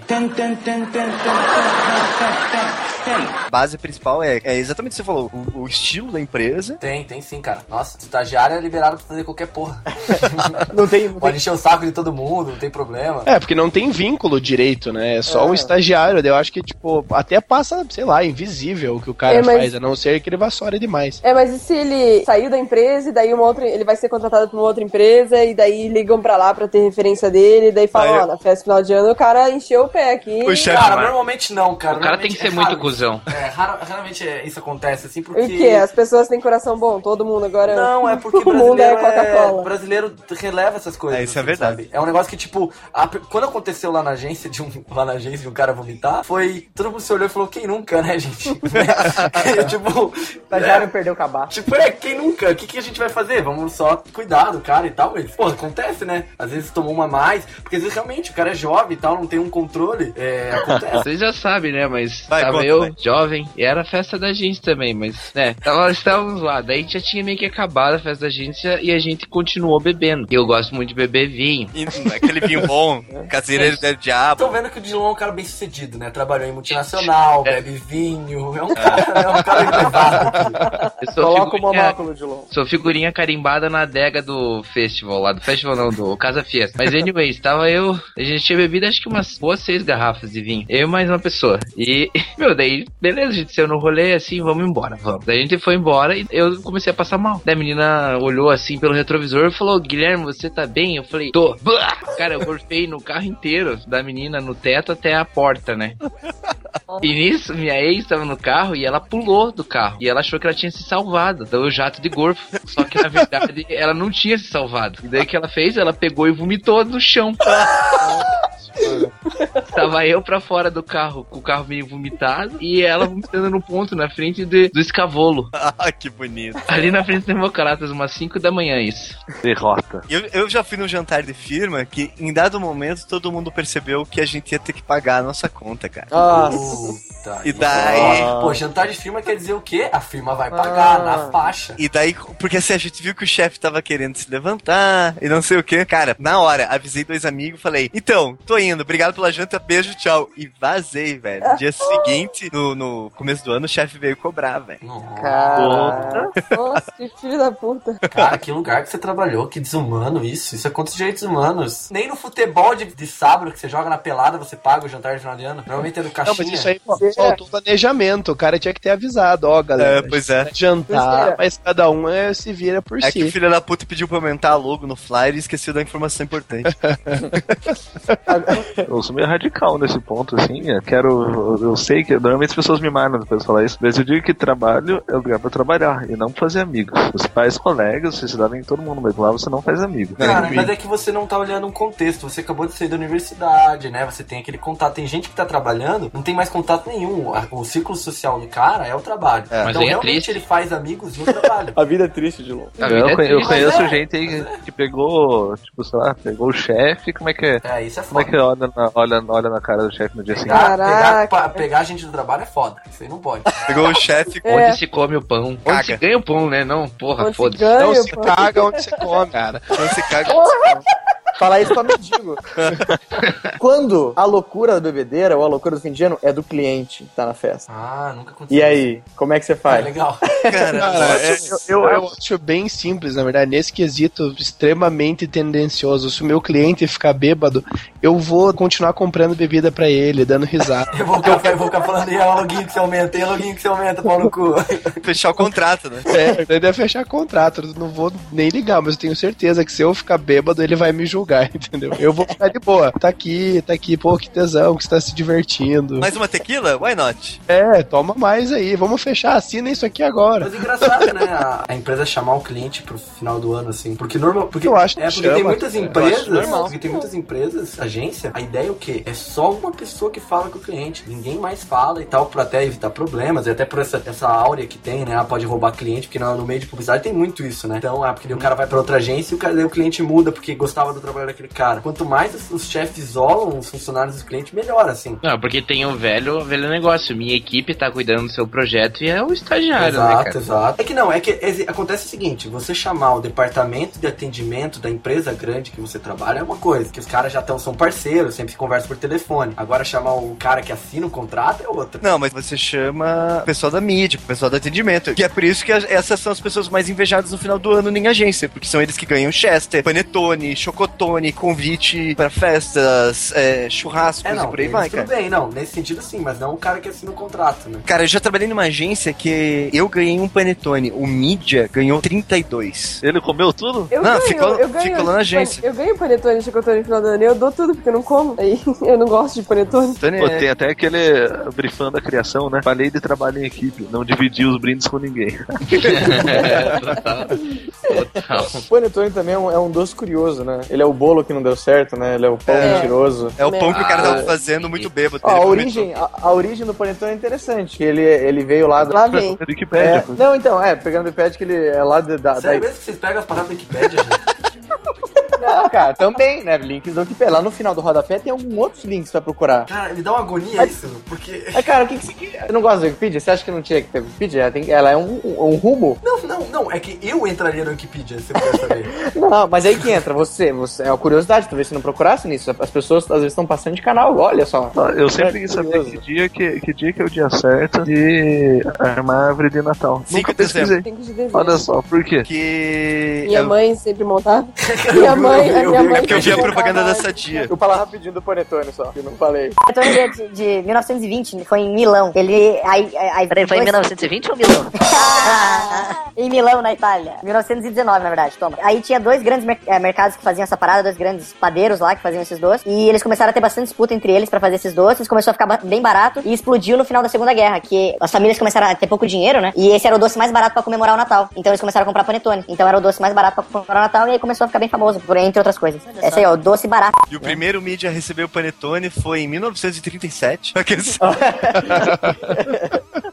[SPEAKER 3] tem.
[SPEAKER 1] Base principal é, é exatamente o que você falou, o, o estilo da empresa.
[SPEAKER 3] Tem, tem sim, cara. Nossa, estagiário é liberado pra fazer qualquer porra.
[SPEAKER 8] não tem.
[SPEAKER 3] Pode encher o saco de todo mundo, não tem problema.
[SPEAKER 6] É, porque não tem vínculo direito, né? É só
[SPEAKER 3] É.
[SPEAKER 6] um estagiário. Eu acho que, tipo, até passa, sei lá, invisível o que o cara
[SPEAKER 5] É, mas-
[SPEAKER 6] faz, a não ser que ele vassoure demais.
[SPEAKER 5] É, mas e se ele saiu da empresa e daí uma outra, ele vai ser contratado por uma outra empresa e daí ligam pra lá pra ter referência dele e daí falam, ó,
[SPEAKER 3] eu-
[SPEAKER 5] na festa final de ano o cara encheu o pé aqui.
[SPEAKER 3] cara, normalmente não, cara.
[SPEAKER 4] O cara tem que ser
[SPEAKER 3] é
[SPEAKER 4] muito
[SPEAKER 3] raro.
[SPEAKER 4] Cuzão.
[SPEAKER 3] É, raro- raramente é- isso acontece, assim, porque...
[SPEAKER 5] O que? As pessoas têm coração bom, todo mundo agora.
[SPEAKER 3] Não, é porque
[SPEAKER 5] o mundo é
[SPEAKER 3] brasileiro é,
[SPEAKER 5] Coca-Cola.
[SPEAKER 3] brasileiro releva essas coisas.
[SPEAKER 1] É, isso é
[SPEAKER 3] assim,
[SPEAKER 1] verdade.
[SPEAKER 3] sabe? É um negócio que, tipo, a- quando aconteceu lá na agência de um lá na agência de um cara vomitar, foi. Todo mundo se olhou e falou, quem nunca, né, gente? Tipo.
[SPEAKER 8] Estagiário perdeu o cabaço.
[SPEAKER 3] Tipo, é, quem nunca? O que, que a gente vai fazer? Vamos só cuidar do cara e tal. Mas, pô, acontece, né? Às vezes tomou uma a mais, porque às vezes realmente o cara é jovem e tal, não tem um controle. É, acontece.
[SPEAKER 4] Vocês já sabem, né? Mas
[SPEAKER 3] Vai,
[SPEAKER 4] tava
[SPEAKER 3] conta,
[SPEAKER 4] eu, jovem, e era a festa da gente também, mas, né, nós estávamos lá. Daí já tinha meio que acabado a festa da gente e a gente continuou bebendo. E eu gosto muito de beber vinho.
[SPEAKER 1] E aquele vinho bom, caseiro do diabo.
[SPEAKER 3] Tô vendo que o Dilon é um cara bem sucedido, né? Trabalhou em multinacional, bebe vinho, é um cara, é um cara
[SPEAKER 4] sou
[SPEAKER 8] Coloca o
[SPEAKER 4] figurinha-
[SPEAKER 8] monóculo de longe.
[SPEAKER 4] Sou figurinha carimbada na adega do festival lá, do festival não, do Casa Fiesta. Mas anyways, tava eu, a gente tinha bebido acho que umas boas seis garrafas de vinho. Eu e mais uma pessoa. E, meu, daí, beleza, a gente saiu no rolê assim, vamos embora, vamos. Daí a gente foi embora e eu comecei a passar mal. Daí a menina olhou assim pelo retrovisor e falou, Guilherme, você tá bem? Eu falei, tô. Cara, eu gorfei no carro inteiro, da menina no teto até a porta, né? E nisso, minha ex tava no carro e ela pulou do carro. E ela achou que ela tinha se salvado do jato de gorfo. Só que na verdade ela não tinha se salvado. E daí o que ela fez? Ela pegou e vomitou no chão. Tava eu pra fora do carro, com o carro meio vomitado, e ela vomitando no ponto na frente de- do escavolo.
[SPEAKER 1] Ah, que bonito.
[SPEAKER 4] Ali na frente do Democratas, umas 5 da manhã, isso.
[SPEAKER 10] Derrota.
[SPEAKER 1] Eu, eu já fui num jantar de firma que, em dado momento, todo mundo percebeu que a gente ia ter que pagar a nossa conta, cara.
[SPEAKER 3] Puta,
[SPEAKER 1] E daí-
[SPEAKER 3] Pô, jantar de firma quer dizer o quê? A firma vai pagar na faixa.
[SPEAKER 1] E daí, porque assim, a gente viu que o chefe tava querendo se levantar e não sei o que. Cara, na hora, avisei dois amigos, falei, então, tô indo, obrigado pela janta, beijo, tchau. E vazei, velho. No dia seguinte, no, no começo do ano, o chefe veio cobrar, velho.
[SPEAKER 5] Cara. Nossa, que filho da puta.
[SPEAKER 3] Cara, que lugar que você trabalhou, que desumano isso. Isso é contra os direitos humanos. Nem no futebol de, de sábado que você joga na pelada, você paga o jantar de final de ano. Normalmente é do
[SPEAKER 6] Não,
[SPEAKER 3] caixinha.
[SPEAKER 6] Mas isso aí pô, faltou planejamento. O cara tinha que ter avisado, ó, galera.
[SPEAKER 1] É, pois é.
[SPEAKER 6] Jantar,
[SPEAKER 1] Pois é.
[SPEAKER 6] mas cada um é, se vira por
[SPEAKER 1] É
[SPEAKER 6] si.
[SPEAKER 1] que o filho da puta pediu pra aumentar logo no flyer e esqueceu da informação importante.
[SPEAKER 10] Eu sou meio radical nesse ponto, assim. Eu quero. Eu sei que normalmente as pessoas me marcam depois de falar isso, mas eu digo que trabalho é lugar pra trabalhar e não pra fazer amigos. Você faz colegas, você se dá bem todo mundo, mas lá você não faz amigos.
[SPEAKER 3] Cara, mas é que você não tá olhando um contexto. Você acabou de sair da universidade, né? Você tem aquele contato. Tem gente que tá trabalhando, não tem mais contato nenhum. O círculo social do cara é o trabalho.
[SPEAKER 10] É.
[SPEAKER 3] Então
[SPEAKER 10] é
[SPEAKER 3] realmente
[SPEAKER 10] triste.
[SPEAKER 3] ele faz amigos no trabalho.
[SPEAKER 8] A vida é triste de longe.
[SPEAKER 10] Eu, conhe- eu conheço
[SPEAKER 3] é.
[SPEAKER 10] gente aí que pegou, tipo, sei lá, pegou o chefe, como é que é?
[SPEAKER 3] É, isso é
[SPEAKER 10] Como é
[SPEAKER 3] foda.
[SPEAKER 10] que olha na, olha, olha na cara do chefe no dia seguinte?
[SPEAKER 3] Pegar, pegar, pegar a gente do trabalho é foda. Isso aí não pode.
[SPEAKER 1] Pegou o chefe.
[SPEAKER 5] É.
[SPEAKER 4] Onde se come o pão? Onde se ganha o pão, né? Não, porra,
[SPEAKER 5] Onde se
[SPEAKER 4] foda-se.
[SPEAKER 6] Não se caga onde você come, cara.
[SPEAKER 1] Não se caga.
[SPEAKER 8] Falar isso pra mendigo. Quando a loucura da bebedeira ou a loucura do fim de ano é do cliente que tá na festa.
[SPEAKER 3] Ah, nunca aconteceu.
[SPEAKER 8] E aí, como é que você
[SPEAKER 3] Ah,
[SPEAKER 8] faz?
[SPEAKER 3] legal.
[SPEAKER 1] Cara,
[SPEAKER 6] Cara, é, eu, eu, eu acho bem simples, na verdade, nesse quesito extremamente tendencioso. Se o meu cliente ficar bêbado, eu vou continuar comprando bebida pra ele, dando risada.
[SPEAKER 3] Eu vou ficar, eu vou ficar falando, e é o loguinho que você aumenta, e é o loguinho que você aumenta, pau no cu.
[SPEAKER 1] fechar o contrato, né?
[SPEAKER 6] É, ele deve fechar contrato, não vou nem ligar, mas eu tenho certeza que se eu ficar bêbado, ele vai me julgar, entendeu? Eu vou ficar de boa. Tá aqui, tá aqui, pô, que tesão, que você tá se divertindo.
[SPEAKER 1] Mais uma tequila? Why not?
[SPEAKER 6] É, toma mais aí, vamos fechar, assina isso aqui agora.
[SPEAKER 3] Mas engraçado, né? A, a empresa chamar o cliente pro final do ano, assim. Porque normal. Porque,
[SPEAKER 6] Eu acho que
[SPEAKER 3] é porque
[SPEAKER 6] chama,
[SPEAKER 3] tem muitas
[SPEAKER 6] eu
[SPEAKER 3] empresas.
[SPEAKER 1] acho normal.
[SPEAKER 3] Porque tem muitas empresas, agência, a ideia é o quê? É só uma pessoa que fala com o cliente. Ninguém mais fala e tal, pra até evitar problemas, e até por essa, essa áurea que tem, né? Ah, pode roubar cliente, porque no, no meio de publicidade tem muito isso, né? Então, ah, porque daí o cara vai pra outra agência e o, cara, daí o cliente muda porque gostava do trabalho daquele cara. Quanto mais os, os chefes isolam os funcionários dos clientes, melhor, assim.
[SPEAKER 4] Não, porque tem o velho, o velho negócio. Minha equipe tá cuidando do seu projeto e é o estagiário, né,
[SPEAKER 3] Exato,
[SPEAKER 4] cara?
[SPEAKER 3] exato. É que não, é que é- acontece o seguinte, você chamar o departamento de atendimento da empresa grande que você trabalha é uma coisa, que os caras já tão, são parceiros, sempre conversam por telefone. Agora chamar o cara que assina o contrato é outra.
[SPEAKER 1] Não, mas você chama o pessoal da mídia, o pessoal do atendimento. Que é por isso que as- essas são as pessoas mais invejadas no final do ano em agência, porque são eles que ganham Chester, Panetone, Chocotone, convite pra festas, é, churrascos
[SPEAKER 3] É,
[SPEAKER 1] e
[SPEAKER 3] não,
[SPEAKER 1] por aí vai,
[SPEAKER 3] tudo
[SPEAKER 1] cara.
[SPEAKER 3] bem, não, nesse sentido sim, mas não o cara que assina o contrato, né?
[SPEAKER 1] Cara, eu já trabalhei numa agência que eu ganhei um panetone, o mídia ganhou 32.
[SPEAKER 10] Ele comeu tudo?
[SPEAKER 5] Eu
[SPEAKER 1] Não,
[SPEAKER 5] ganho,
[SPEAKER 1] ficou-
[SPEAKER 5] eu ganho.
[SPEAKER 1] ficou lá na agência.
[SPEAKER 5] Eu ganho panetone e chocotone no final do ano. Eu dou tudo porque eu não como. Aí eu não gosto de panetone.
[SPEAKER 1] Panetone
[SPEAKER 10] Pô,
[SPEAKER 1] é-
[SPEAKER 10] tem até aquele brifando da criação, né? Falei de trabalho em equipe, não dividi os brindes com ninguém.
[SPEAKER 4] É, total. Total.
[SPEAKER 8] O panetone também é um, é um doce curioso, né? Ele é o bolo que não deu certo, né? Ele é o pão
[SPEAKER 1] É.
[SPEAKER 8] mentiroso.
[SPEAKER 1] É o pão que o cara tava fazendo muito bêbado.
[SPEAKER 8] Ó, a origem, a, a origem do panetone é interessante. que Ele, ele veio lá do.
[SPEAKER 5] Lá vem.
[SPEAKER 10] Wikipedia.
[SPEAKER 8] É, não, então, é, pegando o Wikipedia que ele é lá de- da, da,
[SPEAKER 3] Sério mesmo que vocês pegam as palavras da Wikipédia, gente?
[SPEAKER 8] Não, cara, também, né? Links do Wikipedia. Lá no final do rodapé tem alguns outros links pra procurar.
[SPEAKER 3] Cara, me dá uma agonia isso, porque...
[SPEAKER 8] É, cara, o que, que você quer? Eu não gosto da Wikipedia? Você acha que não tinha que ter Wikipedia? Ela, tem- ela é um, um, um rumo?
[SPEAKER 3] Não, não, não, é que eu entraria no Wikipedia, se eu quisesse saber.
[SPEAKER 8] Não, mas aí que entra, você, você é uma curiosidade, talvez você não procurasse nisso. As pessoas às vezes estão passando de canal, olha só.
[SPEAKER 10] Ah, Eu sempre
[SPEAKER 8] É
[SPEAKER 10] quis saber que dia que, que dia que é o dia certo de armar árvore de Natal.
[SPEAKER 1] Cinco
[SPEAKER 10] Nunca
[SPEAKER 1] de dezembro.
[SPEAKER 10] pesquisei.
[SPEAKER 5] 5 de dezembro.
[SPEAKER 10] Olha só, por quê?
[SPEAKER 1] Que.
[SPEAKER 5] Minha
[SPEAKER 1] é-
[SPEAKER 5] mãe sempre montava. Minha mãe, a minha mãe.
[SPEAKER 1] É porque eu vi a
[SPEAKER 5] sempre
[SPEAKER 1] propaganda da
[SPEAKER 5] montava.
[SPEAKER 1] Sadia.
[SPEAKER 8] Eu falar rapidinho do Panetone só, que eu não falei.
[SPEAKER 12] Panetone é de, de 1920, foi em Milão. Ele. Aí, aí,
[SPEAKER 13] Peraí, foi em
[SPEAKER 12] dois-
[SPEAKER 13] 1920 ou Milão?
[SPEAKER 12] em Milão, na Itália. 1919, na verdade, toma. Aí tinha dois grandes mer- eh, mercados que faziam essa parada, dois grandes padeiros lá que faziam esses doces. E eles começaram a ter bastante disputa entre eles pra fazer esses doces. Começou a ficar ba- bem barato e explodiu no final da Segunda Guerra, que as famílias começaram a ter pouco dinheiro, né? E esse era o doce mais barato pra comemorar o Natal. Então eles começaram a comprar panetone. Então era o doce mais barato pra comemorar o Natal e aí começou a ficar bem famoso, por entre outras coisas. Essa aí, ó, o doce barato.
[SPEAKER 1] E o primeiro mídia a receber o Panetone foi em 1937.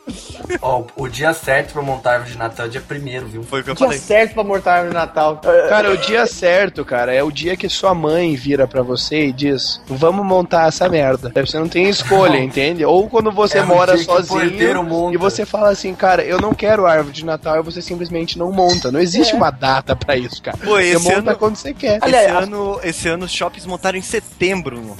[SPEAKER 3] Ó, o dia certo pra montar a árvore de Natal é dia primeiro, viu?
[SPEAKER 1] Foi o que eu
[SPEAKER 8] Dia
[SPEAKER 1] falei.
[SPEAKER 8] certo pra mortar no Natal.
[SPEAKER 6] Cara, o dia certo, cara, é o dia que sua mãe vira pra você e diz: Vamos montar essa merda. Você não tem escolha, entende? Ou quando você
[SPEAKER 3] É
[SPEAKER 6] mora
[SPEAKER 3] dia
[SPEAKER 6] sozinho e você fala assim, cara, eu não quero árvore de Natal e você simplesmente não monta. Não existe uma data pra isso, cara.
[SPEAKER 1] Pô,
[SPEAKER 6] você
[SPEAKER 1] esse
[SPEAKER 6] monta
[SPEAKER 1] ano-
[SPEAKER 6] quando você quer.
[SPEAKER 1] Esse
[SPEAKER 8] Aliás,
[SPEAKER 1] ano, esse ano os shoppings montaram em setembro.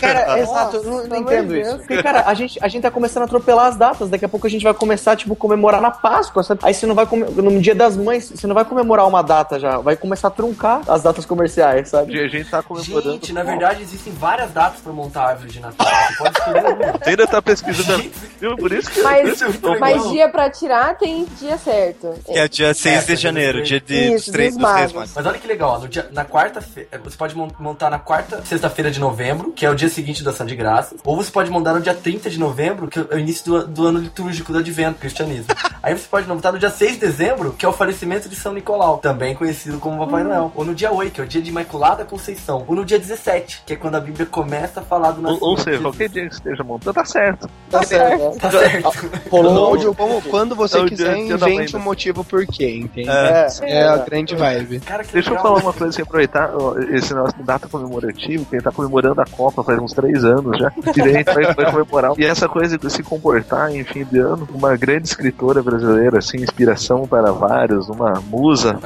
[SPEAKER 8] Cara, exato, não, não entendo
[SPEAKER 5] de
[SPEAKER 8] isso. Porque, cara, a gente, a gente tá começando a atropelar as datas. Daqui a pouco a gente vai começar, tipo, comemorar na Páscoa, sabe? Aí você não vai no dia das mães, você não vai comemorar uma data já. Vai começar a truncar as datas comerciais, sabe?
[SPEAKER 10] A gente tá comemorando.
[SPEAKER 3] Gente, na verdade existem várias datas pra montar a árvore de Natal. Você pode escolher uma.
[SPEAKER 10] Você ainda tá pesquisando. Viu? Por isso que.
[SPEAKER 5] Mas,
[SPEAKER 3] legal.
[SPEAKER 5] mas dia pra tirar tem dia certo.
[SPEAKER 1] Que é dia 6
[SPEAKER 3] É,
[SPEAKER 1] de janeiro, dia de,
[SPEAKER 5] Isso,
[SPEAKER 1] dos três
[SPEAKER 5] dos
[SPEAKER 1] dos reis
[SPEAKER 5] magos.
[SPEAKER 3] Mas olha que legal, ó, no dia, na quarta-feira, você pode mon- montar na quarta sexta-feira de novembro, que é o dia seguinte da ação de graças, ou você pode montar no dia 30 de novembro, que é o início do, do ano litúrgico do advento, cristianismo. Aí você pode montar no dia 6 de dezembro, que é o falecimento de São Nicolau, também conhecido como Papai Noel. Ou no dia 8, que é o dia de Imaculada Conceição. Ou no dia 17, que é quando a Bíblia começa a falar do
[SPEAKER 10] Ou,
[SPEAKER 3] nascimento.
[SPEAKER 10] ou seja,
[SPEAKER 3] de
[SPEAKER 10] qualquer dia que esteja montando, tá certo.
[SPEAKER 8] Tá certo.
[SPEAKER 3] Tá certo.
[SPEAKER 8] Um
[SPEAKER 6] Ou,
[SPEAKER 8] áudio.
[SPEAKER 6] como- quando você
[SPEAKER 10] É o
[SPEAKER 6] quiser, invente um motivo por quê, entende?
[SPEAKER 1] É.
[SPEAKER 6] É, a grande vibe.
[SPEAKER 3] Cara, que
[SPEAKER 10] Deixa eu
[SPEAKER 3] legal.
[SPEAKER 10] falar uma coisa assim, aproveitar esse negócio de data comemorativa, que ele tá comemorando a Copa faz uns três anos já, e daí a gente vai, vai comemorar. E essa coisa de se comportar em fim de ano, uma grande escritora brasileira, assim, inspiração para vários, uma musa.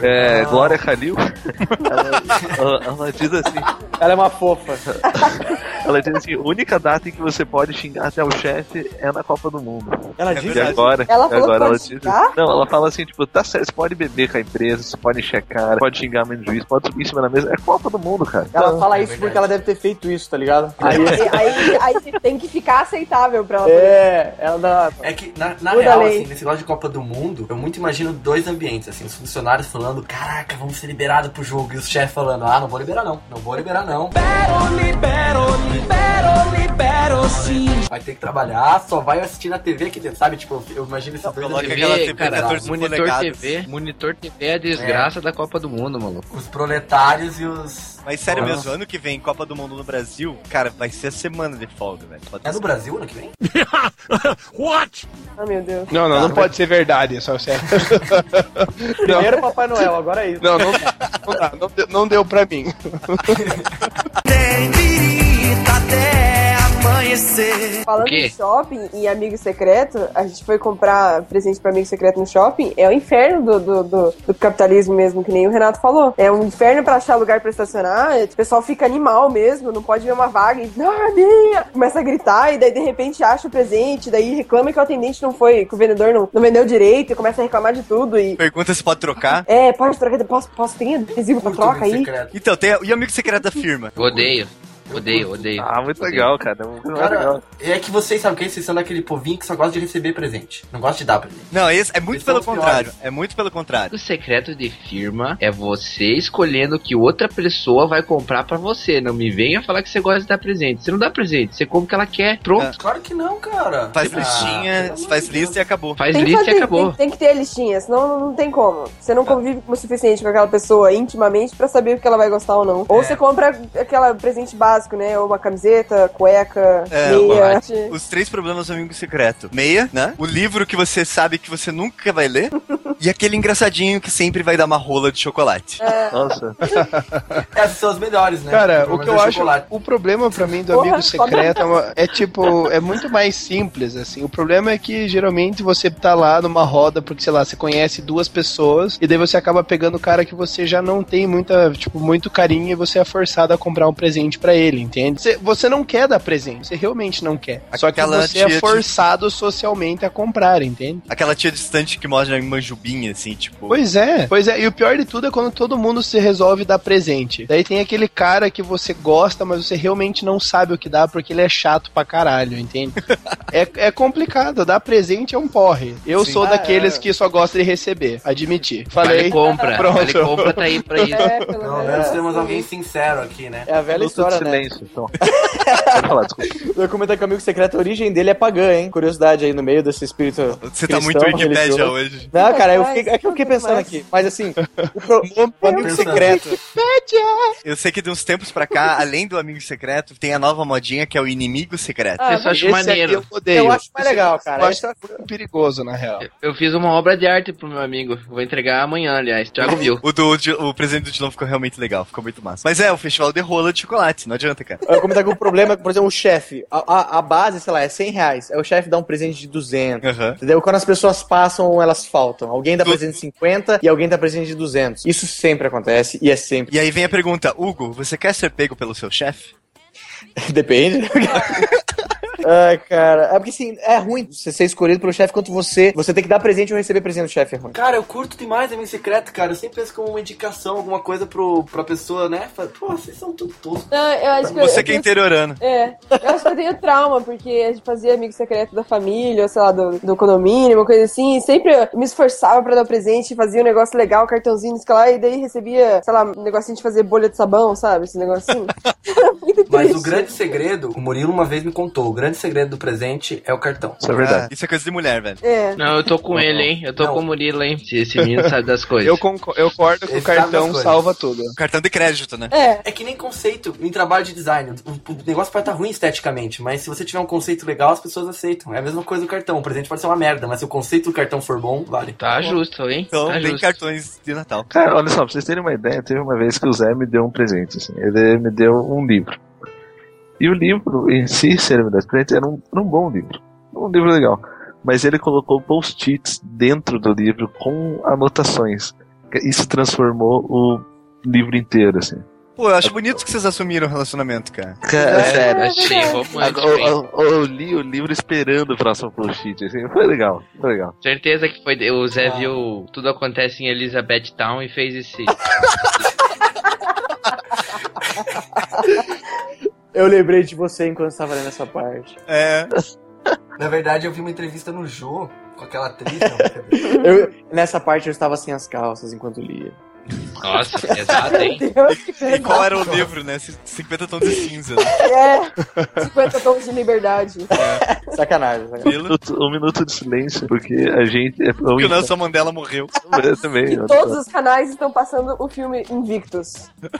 [SPEAKER 10] É,
[SPEAKER 3] Ah.
[SPEAKER 10] Glória Calil. ela, ela- ela diz assim.
[SPEAKER 8] Ela é uma fofa.
[SPEAKER 10] Ela diz assim: a única data em que você pode xingar até o chefe é na Copa do Mundo.
[SPEAKER 8] Ela
[SPEAKER 10] E
[SPEAKER 8] disse
[SPEAKER 10] agora,
[SPEAKER 5] Ela
[SPEAKER 10] e
[SPEAKER 5] falou que
[SPEAKER 10] agora ela diz? Não, ela fala assim, tipo, tá certo, você pode beber com a empresa, você pode cara, pode xingar menos juiz, pode subir em cima da mesa. É Copa do Mundo, cara.
[SPEAKER 8] Ela fala
[SPEAKER 3] é
[SPEAKER 8] isso
[SPEAKER 3] verdade.
[SPEAKER 8] porque ela deve ter feito isso, tá ligado? Aí,
[SPEAKER 5] Aí, aí, aí tem que ficar aceitável pra ela.
[SPEAKER 8] é, ela dá.
[SPEAKER 3] É que, na, na real, assim, nesse negócio de Copa do Mundo, eu muito imagino dois ambientes, assim, os funcionários falando, caraca, vamos ser liberados pro jogo, e os chefes falando, ah, não vou liberar não, não vou liberar não. Vai ter que trabalhar, só vai assistir na TV aqui dentro, sabe? Tipo, eu, imagino esses dois
[SPEAKER 1] coloca
[SPEAKER 3] ambientes.
[SPEAKER 4] TV, cara,
[SPEAKER 1] 14
[SPEAKER 4] monitor. TV, monitor TV é a desgraça da Copa do Mundo, maluco.
[SPEAKER 3] Os proletários e os...
[SPEAKER 1] Mas sério
[SPEAKER 3] Nossa.
[SPEAKER 1] mesmo, ano que vem, Copa do Mundo no Brasil, cara, vai ser a semana de folga, velho. Pode
[SPEAKER 3] É no Brasil ano que vem?
[SPEAKER 5] Ah, meu Deus.
[SPEAKER 6] Não, não, não pode ser verdade, é só sério.
[SPEAKER 8] Primeiro Papai Noel, agora é isso.
[SPEAKER 6] Não, não, não, dá, não, deu, não deu pra mim.
[SPEAKER 5] Falando
[SPEAKER 4] quê?
[SPEAKER 5] em shopping e amigo secreto, a gente foi comprar presente pra amigo secreto no shopping. É o inferno do, do, do- do capitalismo mesmo, que nem o Renato falou. É um inferno pra achar lugar pra estacionar. O pessoal fica animal mesmo, não pode ver uma vaga e ah, minha! começa a gritar e daí de repente acha o presente, daí reclama que o atendente não foi, que o vendedor não, não vendeu direito e começa a reclamar de tudo e.
[SPEAKER 1] Pergunta se pode trocar.
[SPEAKER 5] É, pode trocar, posso, posso ter adesivo pra troca aí?
[SPEAKER 3] secreto.
[SPEAKER 1] Então, tem e o amigo secreto da firma?
[SPEAKER 4] Odeio. Odeio, odeio.
[SPEAKER 10] Ah, muito
[SPEAKER 4] Odeio.
[SPEAKER 10] legal, cara. Muito legal.
[SPEAKER 3] Cara, é que vocês sabem o que? Vocês são daquele povinho que só gosta de receber presente. Não gosta de dar presente.
[SPEAKER 1] Não, esse é muito
[SPEAKER 3] Esses
[SPEAKER 1] pelo contrário. É muito pelo contrário.
[SPEAKER 4] O secreto de firma é você escolhendo o que outra pessoa vai comprar pra você. Não me venha falar que você gosta de dar presente. Você não dá presente, você compra o que ela quer. Pronto.
[SPEAKER 3] Claro que não, cara.
[SPEAKER 1] Faz
[SPEAKER 3] Ah,
[SPEAKER 1] listinha, faz lista e acabou.
[SPEAKER 4] Faz lista
[SPEAKER 5] fazer,
[SPEAKER 4] e acabou.
[SPEAKER 5] tem, tem que ter a listinha, senão não, não tem como. Você não convive o suficiente com aquela pessoa intimamente pra saber o que ela vai gostar ou não. Ou
[SPEAKER 3] É.
[SPEAKER 5] você compra aquela presente básico, né? Ou uma camiseta, cueca,
[SPEAKER 1] É,
[SPEAKER 5] meia.
[SPEAKER 1] Os três problemas do amigo secreto. Meia, né? O livro que você sabe que você nunca vai ler. e aquele engraçadinho que sempre vai dar uma rola de chocolate.
[SPEAKER 10] Nossa.
[SPEAKER 3] Essas são as melhores, né?
[SPEAKER 6] Cara,
[SPEAKER 3] Pelo
[SPEAKER 6] o que eu
[SPEAKER 3] é
[SPEAKER 6] acho,
[SPEAKER 3] chocolate.
[SPEAKER 6] o problema pra mim do
[SPEAKER 5] Porra,
[SPEAKER 6] amigo secreto é, uma- é tipo, é muito mais simples, assim. O problema é que geralmente você tá lá numa roda porque, sei lá, você conhece duas pessoas e daí você acaba pegando o cara que você já não tem muita, tipo, muito carinho e você é forçado a comprar um presente pra ele, entende? Você, você não quer dar presente, você realmente não quer. Só que
[SPEAKER 1] Aquela
[SPEAKER 6] você
[SPEAKER 1] tia
[SPEAKER 6] é
[SPEAKER 1] de-
[SPEAKER 6] forçado socialmente a comprar, entende?
[SPEAKER 1] Aquela tia distante que mostra em manjubinha, assim, tipo.
[SPEAKER 6] Pois é, pois é, e o pior de tudo é quando todo mundo se resolve dar presente. Daí tem aquele cara que você gosta, mas você realmente não sabe o que dá porque ele é chato pra caralho, entende? é, é complicado, dar presente é um porre. Eu
[SPEAKER 1] Sim.
[SPEAKER 6] sou
[SPEAKER 8] Ah,
[SPEAKER 6] daqueles
[SPEAKER 8] é.
[SPEAKER 6] que só gosta de receber, admiti. Falei,
[SPEAKER 4] Vale compra.
[SPEAKER 6] pronto.
[SPEAKER 4] Vale compra tá aí pra isso.
[SPEAKER 5] É, pelo menos.
[SPEAKER 3] temos alguém sincero aqui, né?
[SPEAKER 8] É a velha história, né?
[SPEAKER 10] Silêncio, então. Falar, desculpa.
[SPEAKER 8] Eu comentar que o amigo secreto, a origem dele é pagã, hein? Curiosidade aí no meio desse espírito.
[SPEAKER 1] Você tá
[SPEAKER 8] cristão,
[SPEAKER 1] muito Wikipédia
[SPEAKER 8] religioso.
[SPEAKER 1] hoje.
[SPEAKER 8] Não, cara, eu fiquei, é que eu fiquei pensando
[SPEAKER 5] mas-
[SPEAKER 8] aqui. Mas assim, o, pro- o amigo
[SPEAKER 3] Pensando.
[SPEAKER 8] secreto.
[SPEAKER 1] Eu sei que de uns tempos pra cá, além do amigo secreto, tem a nova modinha que é o inimigo secreto.
[SPEAKER 5] Ah,
[SPEAKER 4] Eu só acho
[SPEAKER 6] Esse
[SPEAKER 4] maneiro.
[SPEAKER 6] eu odeio.
[SPEAKER 8] Eu acho mais legal, cara.
[SPEAKER 6] Eu acho muito perigoso, na real.
[SPEAKER 4] Eu fiz uma obra de arte pro meu amigo. Vou entregar amanhã, aliás. Thiago viu.
[SPEAKER 1] O, do, o presente do Dilão ficou realmente legal, ficou muito massa. Mas é, o festival de rola de chocolate, não adianta, cara.
[SPEAKER 8] Eu comentar que o problema é que, por exemplo, o chefe, a, a, a base, sei lá, é 100 reais. Aí o chefe dá um presente de 200.
[SPEAKER 1] Aham.
[SPEAKER 8] Entendeu? Quando as pessoas passam, elas faltam. Alguém dá presente de 50 e alguém dá presente de 200. Isso sempre acontece e é sempre.
[SPEAKER 1] E aí vem a pergunta, Hugo, você quer ser pego pelo seu chefe?
[SPEAKER 8] Depende. Ai, cara. É porque assim, é ruim você ser escolhido pelo chefe quanto você. Você tem que dar presente ou receber presente do chefe. É ruim.
[SPEAKER 3] Cara, eu curto demais amigo secreto, cara. Eu sempre penso como uma indicação, alguma coisa pro, pra pessoa, né? Fala, Pô, vocês são tudo toscos.
[SPEAKER 5] Não, eu acho que
[SPEAKER 1] Você
[SPEAKER 5] eu,
[SPEAKER 1] que é
[SPEAKER 5] eu,
[SPEAKER 1] interiorano.
[SPEAKER 5] É, eu acho que eu tenho trauma, porque a gente fazia amigo secreto da família, ou sei lá, do, do condomínio, uma coisa assim, e sempre eu me esforçava pra dar presente, fazia um negócio legal, cartãozinho, sei lá, e daí recebia, sei lá, um negocinho de fazer bolha de sabão, sabe? Esse negocinho. Muito
[SPEAKER 3] Mas o grande segredo, o Murilo uma vez me contou, o grande segredo do presente é o cartão.
[SPEAKER 10] Isso é verdade.
[SPEAKER 1] Ah, isso é coisa de mulher, velho.
[SPEAKER 5] É.
[SPEAKER 4] Não, eu tô com ele, hein? Eu tô
[SPEAKER 3] Não.
[SPEAKER 4] com o Murilo, hein? Esse, esse menino sabe das coisas.
[SPEAKER 6] Eu, conco- eu concordo que o cartão salva tudo.
[SPEAKER 1] Cartão de crédito, né?
[SPEAKER 5] É,
[SPEAKER 3] É que nem conceito em trabalho de design. O, o negócio pode estar ruim esteticamente, mas se você tiver um conceito legal, as pessoas aceitam. É a mesma coisa do cartão. O presente pode ser uma merda, mas se o conceito do cartão for bom, vale.
[SPEAKER 4] Tá justo, hein?
[SPEAKER 1] Então
[SPEAKER 4] tá
[SPEAKER 1] tem
[SPEAKER 4] justo.
[SPEAKER 1] cartões de Natal.
[SPEAKER 10] Cara, olha só, pra vocês terem uma ideia, teve uma vez que o Zé me deu um presente, assim. Ele me deu um livro. E o livro em si, me desse presente, era um, era um bom livro. Um livro legal. mas ele colocou post-its dentro do livro com anotações. Isso transformou o livro inteiro, assim.
[SPEAKER 1] Pô, eu acho bonito que vocês assumiram o relacionamento, cara.
[SPEAKER 10] Cara, sério.
[SPEAKER 4] Achei romântico.
[SPEAKER 10] Eu, eu- eu li o livro esperando o próximo post-it, assim. Foi legal, foi legal.
[SPEAKER 4] Certeza que foi. O Zé viu Tudo Acontece em Elizabeth Town e fez esse.
[SPEAKER 8] Eu lembrei de você enquanto estava lendo essa parte.
[SPEAKER 1] É.
[SPEAKER 3] Na verdade, eu vi uma entrevista no Jô com aquela atriz. Não?
[SPEAKER 8] Eu- nessa parte eu estava sem as calças enquanto lia.
[SPEAKER 4] Nossa, pesado, hein?
[SPEAKER 5] Deus, que
[SPEAKER 1] E qual era o livro, né? 50 tons de cinza. né?
[SPEAKER 5] É, 50 tons de liberdade.
[SPEAKER 8] Sacanagem,
[SPEAKER 10] Um
[SPEAKER 8] sacanagem.
[SPEAKER 10] minuto, um minuto de silêncio, porque a gente. É,
[SPEAKER 1] Porque o Nelson Mandela morreu.
[SPEAKER 10] Eu também.
[SPEAKER 5] E
[SPEAKER 10] eu-
[SPEAKER 5] todos os canais estão passando o filme Invictus.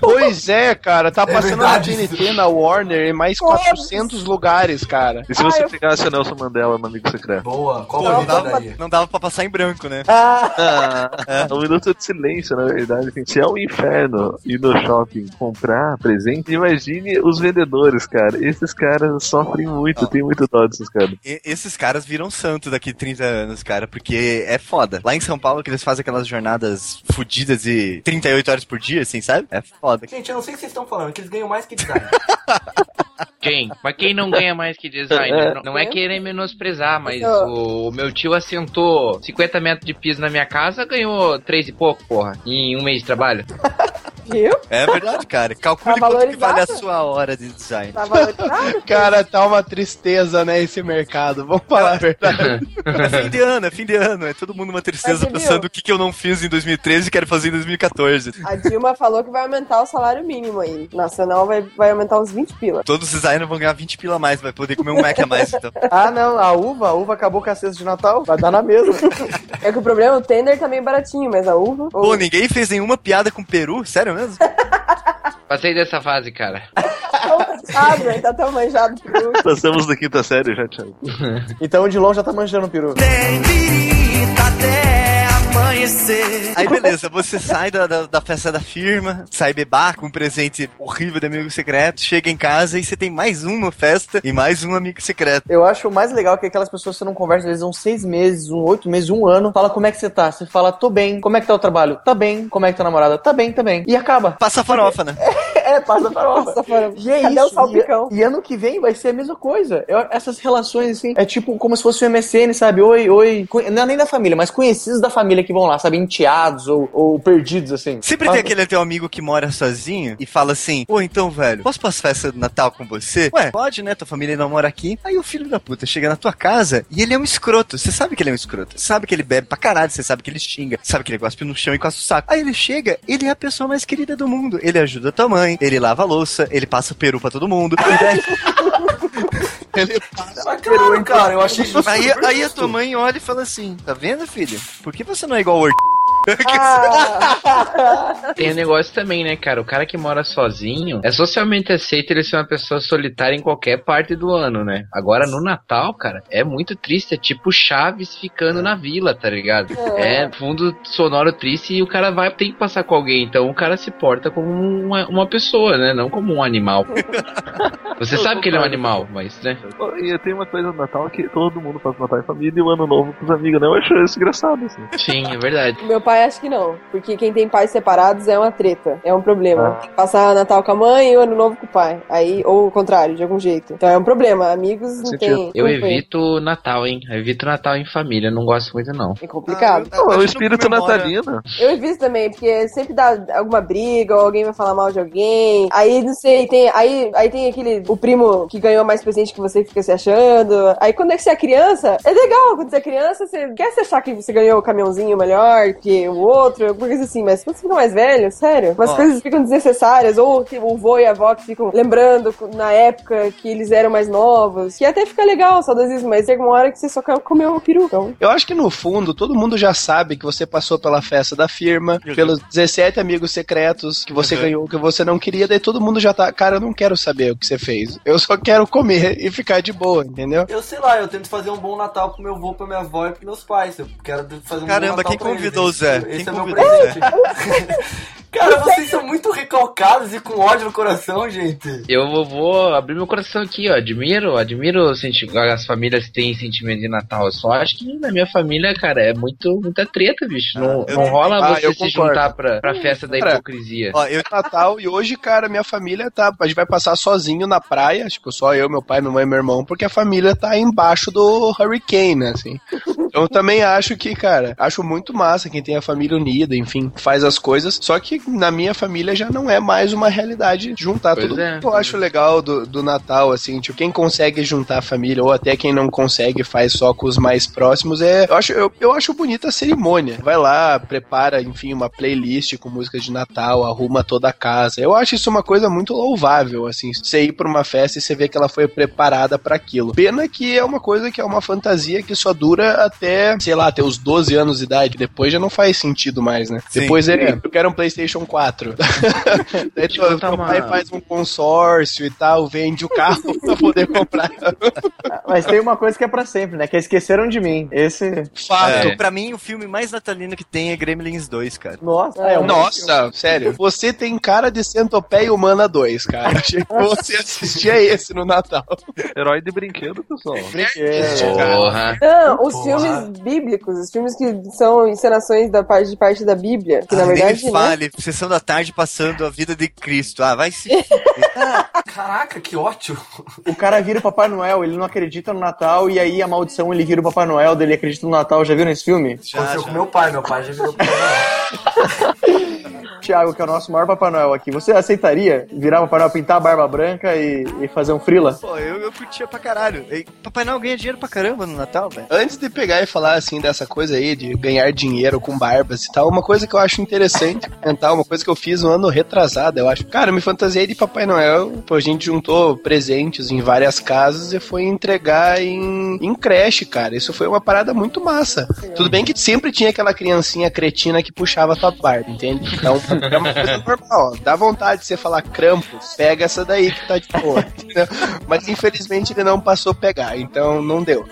[SPEAKER 6] Pois é, cara, tá
[SPEAKER 3] É
[SPEAKER 6] passando
[SPEAKER 3] verdade.
[SPEAKER 6] na TNT, na Warner, em mais 400 lugares, cara.
[SPEAKER 10] E se você
[SPEAKER 5] Ah, eu-
[SPEAKER 10] pegasse o Nelson Mandela no Amigo Secreto?
[SPEAKER 3] Boa, qual
[SPEAKER 1] não
[SPEAKER 3] vida
[SPEAKER 1] dava, não dava pra passar em branco, né?
[SPEAKER 10] Ah, um minuto de silêncio, na verdade. assim, Se é um inferno ir no shopping comprar presente, imagine os vendedores, cara. Esses caras sofrem muito, tem muito dó desses caras.
[SPEAKER 1] E- esses caras viram santo daqui 30 anos, cara, porque é foda. Lá em São Paulo, que eles fazem aquelas jornadas fudidas de 38 horas por dia, assim, sabe? É foda.
[SPEAKER 3] Gente, eu não sei o que vocês estão falando, que eles ganham mais que design.
[SPEAKER 4] Quem? Mas quem não ganha mais que designer? Não, não é querer menosprezar, mas o, o meu tio assentou 50 metros de piso na minha casa, ganhou 3 e pouco, porra, em um mês de trabalho.
[SPEAKER 5] Viu?
[SPEAKER 1] É verdade, cara. Calcule
[SPEAKER 5] Tá
[SPEAKER 1] quanto que vale a
[SPEAKER 5] valorizado?
[SPEAKER 1] sua hora de design.
[SPEAKER 5] Tá valorizado?
[SPEAKER 6] Cara, tá uma tristeza, né, esse mercado. Vamos falar a verdade.
[SPEAKER 1] É fim de ano, é fim de ano. É todo mundo uma tristeza
[SPEAKER 5] Mas
[SPEAKER 1] pensando
[SPEAKER 5] viu?
[SPEAKER 1] o que, que eu não fiz em 2013 e quero fazer em 2014.
[SPEAKER 5] A Dilma falou que vai aumentar o salário mínimo aí. Nacional vai, vai aumentar uns 20 pila.
[SPEAKER 1] Todos os designers vão ganhar 20 pila a mais, vai poder comer um Mac a mais, então.
[SPEAKER 8] Ah, não, a uva, a uva acabou com a cesta de Natal. Vai dar na mesma.
[SPEAKER 5] É que o problema, o tender tá meio baratinho, mas a uva...
[SPEAKER 1] Pô, ninguém fez nenhuma piada com peru? Sério mesmo?
[SPEAKER 4] Passei dessa fase, cara.
[SPEAKER 5] Sabe, né? tá tão manjado por último.
[SPEAKER 10] Passamos da quinta série já, Thiago.
[SPEAKER 8] Então o de longe já tá manjando o peru.
[SPEAKER 1] Aí beleza, você sai da, da, da festa da firma, sai bebar com um presente horrível de amigo secreto, chega em casa e você tem mais uma festa e mais um amigo secreto.
[SPEAKER 8] Eu acho o mais legal que aquelas pessoas que você não conversa, eles uns seis meses, um oito meses, um ano, fala como é que você tá. Você fala, tô bem, como é que tá o trabalho? Tá bem, como é que tá a namorada? Tá bem, tá bem. E acaba.
[SPEAKER 1] Passa a farofa, né?
[SPEAKER 8] É, passa farofa.
[SPEAKER 5] Nossa, fora.
[SPEAKER 8] E é
[SPEAKER 5] Cadê
[SPEAKER 8] isso.
[SPEAKER 5] o salpicão?
[SPEAKER 8] E, e ano que vem vai ser a mesma coisa. Eu- essas relações, assim, é tipo como se fosse o MSN, sabe? Oi, oi. Não é nem da família, mas conhecidos da família que vão lá, sabe? Enteados ou, ou perdidos, assim.
[SPEAKER 1] Sempre
[SPEAKER 8] Fala-
[SPEAKER 1] tem aquele teu amigo que mora sozinho e fala assim: Pô, então, velho, posso passar festa do Natal com você? Ué, pode, né? Tua família não mora aqui. Aí o filho da puta chega na tua casa e ele é um escroto. Você sabe que ele é um escroto. Você sabe que ele bebe pra caralho, você sabe que ele xinga, sabe que ele gosta no chão e coça o saco. Aí ele chega, ele é a pessoa mais querida do mundo. Ele ajuda tua mãe, ele lava a louça, ele passa peru pra todo mundo. Daí-
[SPEAKER 6] Ele
[SPEAKER 3] Mas claro, cara, eu achei isso
[SPEAKER 1] aí, aí a tua mãe olha e fala assim: Tá vendo, filho? Por que você não é igual o.
[SPEAKER 5] Ah,
[SPEAKER 4] Tem um negócio também, né, cara? O cara que mora sozinho é socialmente aceito ele ser uma pessoa solitária em qualquer parte do ano, né? Agora no Natal, cara, é muito triste. É tipo Chaves ficando na vila, tá ligado? É fundo sonoro triste e o cara vai tem que passar com alguém. Então o cara se porta como uma, uma pessoa, né? Não como um animal. Você sabe que ele é um animal, mas, né?
[SPEAKER 10] E tem uma coisa no Natal que todo mundo faz Natal em família e o Ano Novo com os amigos, né? Eu acho isso engraçado, assim.
[SPEAKER 4] Sim, é verdade.
[SPEAKER 5] Meu pai acha que não, porque quem tem pais separados é uma treta, é um problema. Passar Natal com a mãe e o Ano Novo com o pai. Aí, ou o contrário, de algum jeito. Então é um problema. Amigos não tem.
[SPEAKER 4] Eu evito Natal, hein? Eu evito Natal em família, não gosto muito, não.
[SPEAKER 5] É complicado.
[SPEAKER 1] Ah, eu-
[SPEAKER 10] Pô,
[SPEAKER 1] a
[SPEAKER 10] o espírito natalino.
[SPEAKER 5] Eu evito também, porque sempre dá alguma briga, ou alguém vai falar mal de alguém. Aí, não sei, tem, aí, aí tem aquele, o primo que ganhou mais presente que você fica se achando. Aí quando é que você é criança, é legal, quando você é criança, você quer se achar que você ganhou o caminhãozinho melhor que o outro, alguma coisa assim, mas quando você fica mais velho, sério, umas
[SPEAKER 1] Ó.
[SPEAKER 5] coisas ficam desnecessárias, ou que o vô e a avó que ficam lembrando na época que eles eram mais novos, que até fica legal, saudosismo, mas chega uma hora que você só quer comer uma peru, então...
[SPEAKER 6] Eu acho que no fundo todo mundo já sabe que você passou pela festa da firma, pelos 17 amigos secretos que você
[SPEAKER 1] Uhum.
[SPEAKER 6] ganhou, que você não queria, daí todo mundo já tá, cara, eu não quero saber o que você fez. Eu só quero comer e ficar de boa, entendeu?
[SPEAKER 3] Eu sei lá, eu tento fazer um bom Natal pro meu avô, pra minha avó e pros meus pais. Eu quero fazer um
[SPEAKER 1] Caramba,
[SPEAKER 3] bom Natal
[SPEAKER 1] quem
[SPEAKER 3] pra eles.
[SPEAKER 1] convidou o Zé?
[SPEAKER 3] Esse
[SPEAKER 1] Quem
[SPEAKER 3] é meu
[SPEAKER 1] o
[SPEAKER 3] presente. Cara, vocês são muito recalcados e com ódio no coração, gente.
[SPEAKER 4] Eu vou, abrir meu coração aqui, ó. Admiro, admiro as famílias que têm sentimento de Natal. Eu só acho que na minha família, cara, é muito, muita treta, bicho. Não,
[SPEAKER 6] eu
[SPEAKER 4] não
[SPEAKER 6] também.
[SPEAKER 4] rola
[SPEAKER 6] Ah,
[SPEAKER 4] você se
[SPEAKER 6] concordo.
[SPEAKER 4] juntar pra, pra festa da
[SPEAKER 6] Cara,
[SPEAKER 4] hipocrisia.
[SPEAKER 6] Ó, eu Natal e hoje, cara, minha família tá. A gente vai passar sozinho na praia, tipo, só eu, meu pai, minha mãe e meu irmão, porque a família tá embaixo do Hurricane, né, assim. Então eu também acho que, cara, acho muito massa quem tem a família unida, enfim, faz as coisas. Só que na minha família já não é mais uma realidade juntar
[SPEAKER 4] Pois
[SPEAKER 6] tudo.
[SPEAKER 4] é.
[SPEAKER 6] Eu acho legal do, do Natal, assim, tipo, quem consegue juntar a família, ou até quem não consegue faz só com os mais próximos, é. Eu acho, eu, eu acho bonita a cerimônia. Vai lá, prepara, enfim, uma playlist com músicas de Natal, arruma toda a casa. Eu acho isso uma coisa muito louvável, assim, você ir pra uma festa e você ver que ela foi preparada pra aquilo. Pena que é uma coisa que é uma fantasia que só dura até, sei lá, até os 12 anos de idade. Depois já não faz sentido mais, né?
[SPEAKER 1] Sim.
[SPEAKER 6] Depois é, eu quero um PlayStation 4. Daí tu,
[SPEAKER 4] uma-
[SPEAKER 6] pai faz um consórcio e tal, vende o carro pra poder comprar.
[SPEAKER 8] Mas tem uma coisa que é pra sempre, né? Que é esqueceram de mim. Esse.
[SPEAKER 1] Fato.
[SPEAKER 4] É.
[SPEAKER 1] Pra mim, o filme mais natalino que tem é Gremlins 2, cara.
[SPEAKER 8] Nossa, é, um-
[SPEAKER 6] Nossa, sério. Você tem cara de Centopeia Humana 2, cara. Achei que você assistia esse no Natal.
[SPEAKER 10] Herói de brinquedo, pessoal.
[SPEAKER 4] Porra.
[SPEAKER 5] Não, os
[SPEAKER 3] Porra.
[SPEAKER 5] filmes bíblicos, os filmes que são encenações da parte de parte da Bíblia, que na
[SPEAKER 1] Ah, nem
[SPEAKER 5] verdade,
[SPEAKER 1] me
[SPEAKER 5] né?
[SPEAKER 1] Sessão da tarde passando a vida de Cristo. Ah, vai se.
[SPEAKER 3] Caraca, que ótimo.
[SPEAKER 8] O cara vira o Papai Noel, ele não acredita no Natal, e aí a maldição ele vira o Papai Noel, dele acredita no Natal. Já viram esse filme?
[SPEAKER 3] Aconteceu com meu pai, meu pai já virou Papai Noel.
[SPEAKER 8] Thiago, que é o nosso maior Papai Noel aqui. Você aceitaria virar Papai Noel, pintar a barba branca e, e fazer um frila?
[SPEAKER 1] Pô, eu, eu curtia pra caralho. E Papai Noel ganha dinheiro pra caramba no Natal, velho.
[SPEAKER 6] Antes de pegar e falar assim dessa coisa aí de ganhar dinheiro com barbas e tal, uma coisa que eu acho interessante comentar, uma coisa que eu fiz no ano retrasado, eu acho. Cara, eu me fantasiei de Papai Noel, pô, a gente juntou presentes em várias casas e foi entregar em, em creche, cara. Isso foi uma parada muito massa. Tudo bem que sempre tinha aquela criancinha cretina que puxava a tua barba, entende? Então, é uma coisa normal. ó. Dá vontade de você falar Krampus, pega essa daí que tá de boa. Mas infelizmente ele não passou a pegar, então não deu.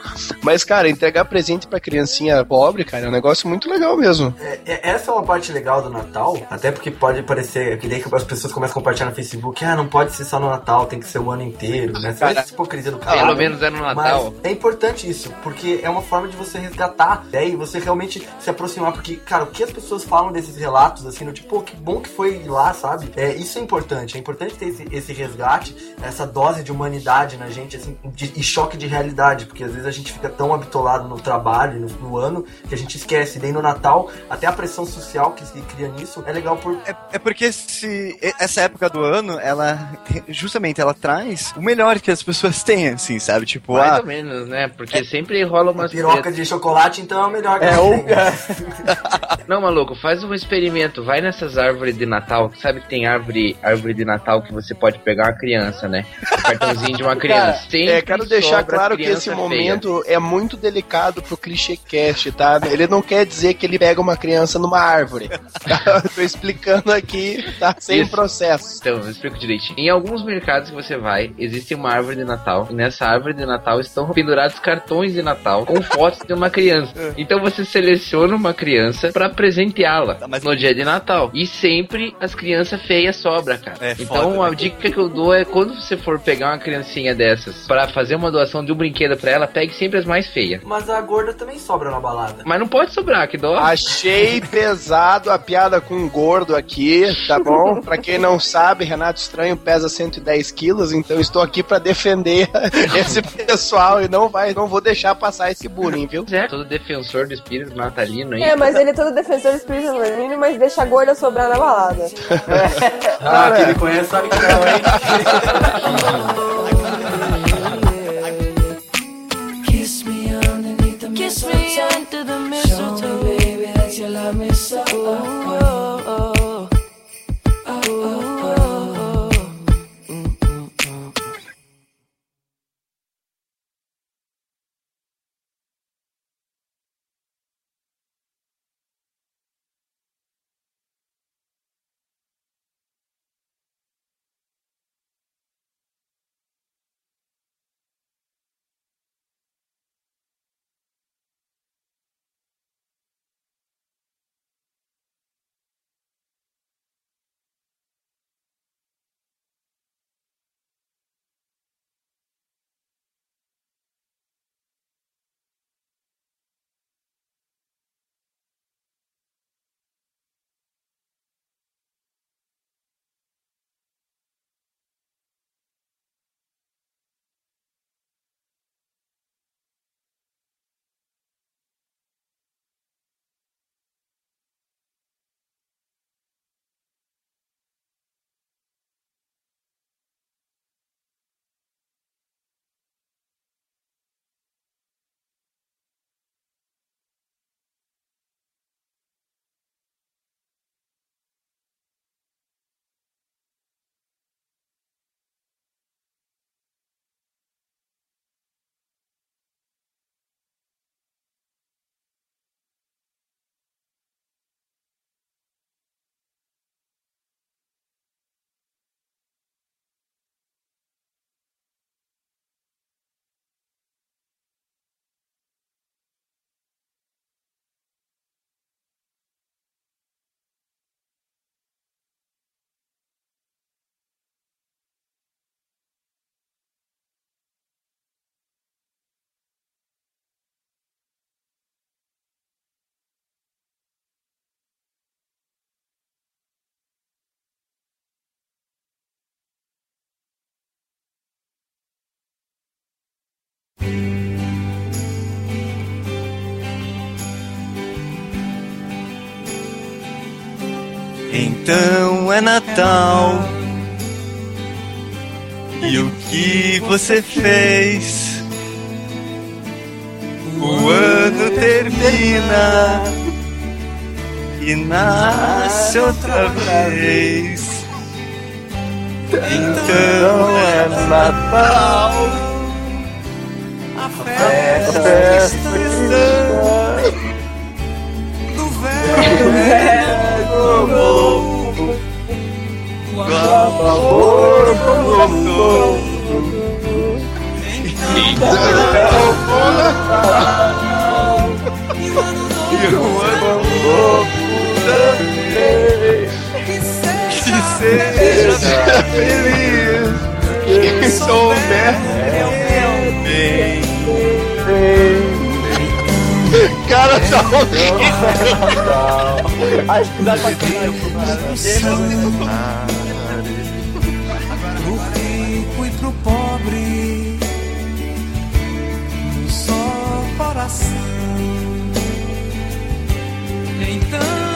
[SPEAKER 6] Mas, cara, entregar presente pra criancinha pobre, cara, é um negócio muito legal mesmo.
[SPEAKER 3] É, é- essa é uma parte legal do Natal, até porque pode parecer que daí que as pessoas começam a compartilhar no Facebook, ah, não pode ser só no Natal, tem que ser o ano inteiro, né? Essa hipocrisia do cara.
[SPEAKER 4] Pelo menos é no Natal.
[SPEAKER 3] Mas é importante isso, porque é uma forma de você resgatar, né? E você realmente se aproximar, porque, cara, o que as pessoas falam desses relatos, assim, no tipo, pô, que bom que foi lá, sabe? É, isso é importante, é importante ter esse, esse resgate, essa dose de humanidade na gente, assim, de- e choque de realidade, porque às vezes a gente fica tão habitolado no trabalho, no, no ano, que a gente esquece. E daí no Natal, até a pressão social que se cria nisso é legal por.
[SPEAKER 1] É, é porque esse, essa época do ano, ela justamente ela traz o melhor que as pessoas têm, assim, sabe? Tipo,
[SPEAKER 4] Mais
[SPEAKER 1] ah,
[SPEAKER 4] ou menos, né? Porque sempre rola umas
[SPEAKER 3] Piroca de chocolate, então é o melhor que
[SPEAKER 8] É,
[SPEAKER 3] a
[SPEAKER 8] ou.
[SPEAKER 3] gente tem.
[SPEAKER 4] Não, maluco, faz um experimento. Vai nessas árvores de Natal. Sabe que tem árvore, árvore de Natal que você pode pegar uma criança, né? O cartãozinho de uma criança. Sempre
[SPEAKER 6] É, quero deixar claro que esse
[SPEAKER 4] feia.
[SPEAKER 6] momento é muito delicado pro clichê cast, tá? Ele não quer dizer que ele pega uma criança numa árvore. Tô explicando aqui, tá? Sem
[SPEAKER 4] Isso.
[SPEAKER 6] processo.
[SPEAKER 4] Então, eu explico direitinho. Em alguns mercados que você vai, existe uma árvore de Natal. E nessa árvore de Natal estão pendurados cartões de Natal com fotos de uma criança. Então você seleciona uma criança pra presenteá-la
[SPEAKER 1] Tá, mas-
[SPEAKER 4] no dia de Natal. E sempre as crianças feias sobram, cara.
[SPEAKER 1] É
[SPEAKER 4] então
[SPEAKER 1] foda,
[SPEAKER 4] a
[SPEAKER 1] né?
[SPEAKER 4] dica que eu dou é quando você for pegar uma criancinha dessas pra fazer uma doação de um brinquedo pra ela, pegue sempre as mais feias.
[SPEAKER 3] Mas a gorda também sobra na balada.
[SPEAKER 4] Mas não pode sobrar, que dó.
[SPEAKER 6] Achei pesado a piada com um gordo aqui, tá bom? Pra quem não sabe, Renato Estranho pesa 110 quilos, então estou aqui pra defender esse pessoal e não vai, não vou deixar passar esse bullying, viu?
[SPEAKER 4] É, todo defensor do espírito natalino aí.
[SPEAKER 5] É, mas ele é todo defensor do espírito natalino, mas deixa a gorda sobrar na balada.
[SPEAKER 3] Ah, quem me conhece sabe que não, hein?
[SPEAKER 1] então é Natal. E o que você fez? O ano termina e nasce outra vez. Então é Natal. A festa, está festa cristã do velho. feliz. Quem souber é o meu bem
[SPEAKER 6] cara é. tá ouvindo.
[SPEAKER 8] Acho que dá pra
[SPEAKER 7] Pro rico e pro pobre, só coração. Então.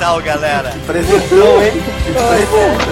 [SPEAKER 7] Natal, galera. Que
[SPEAKER 8] presentão, hein? Que presentão.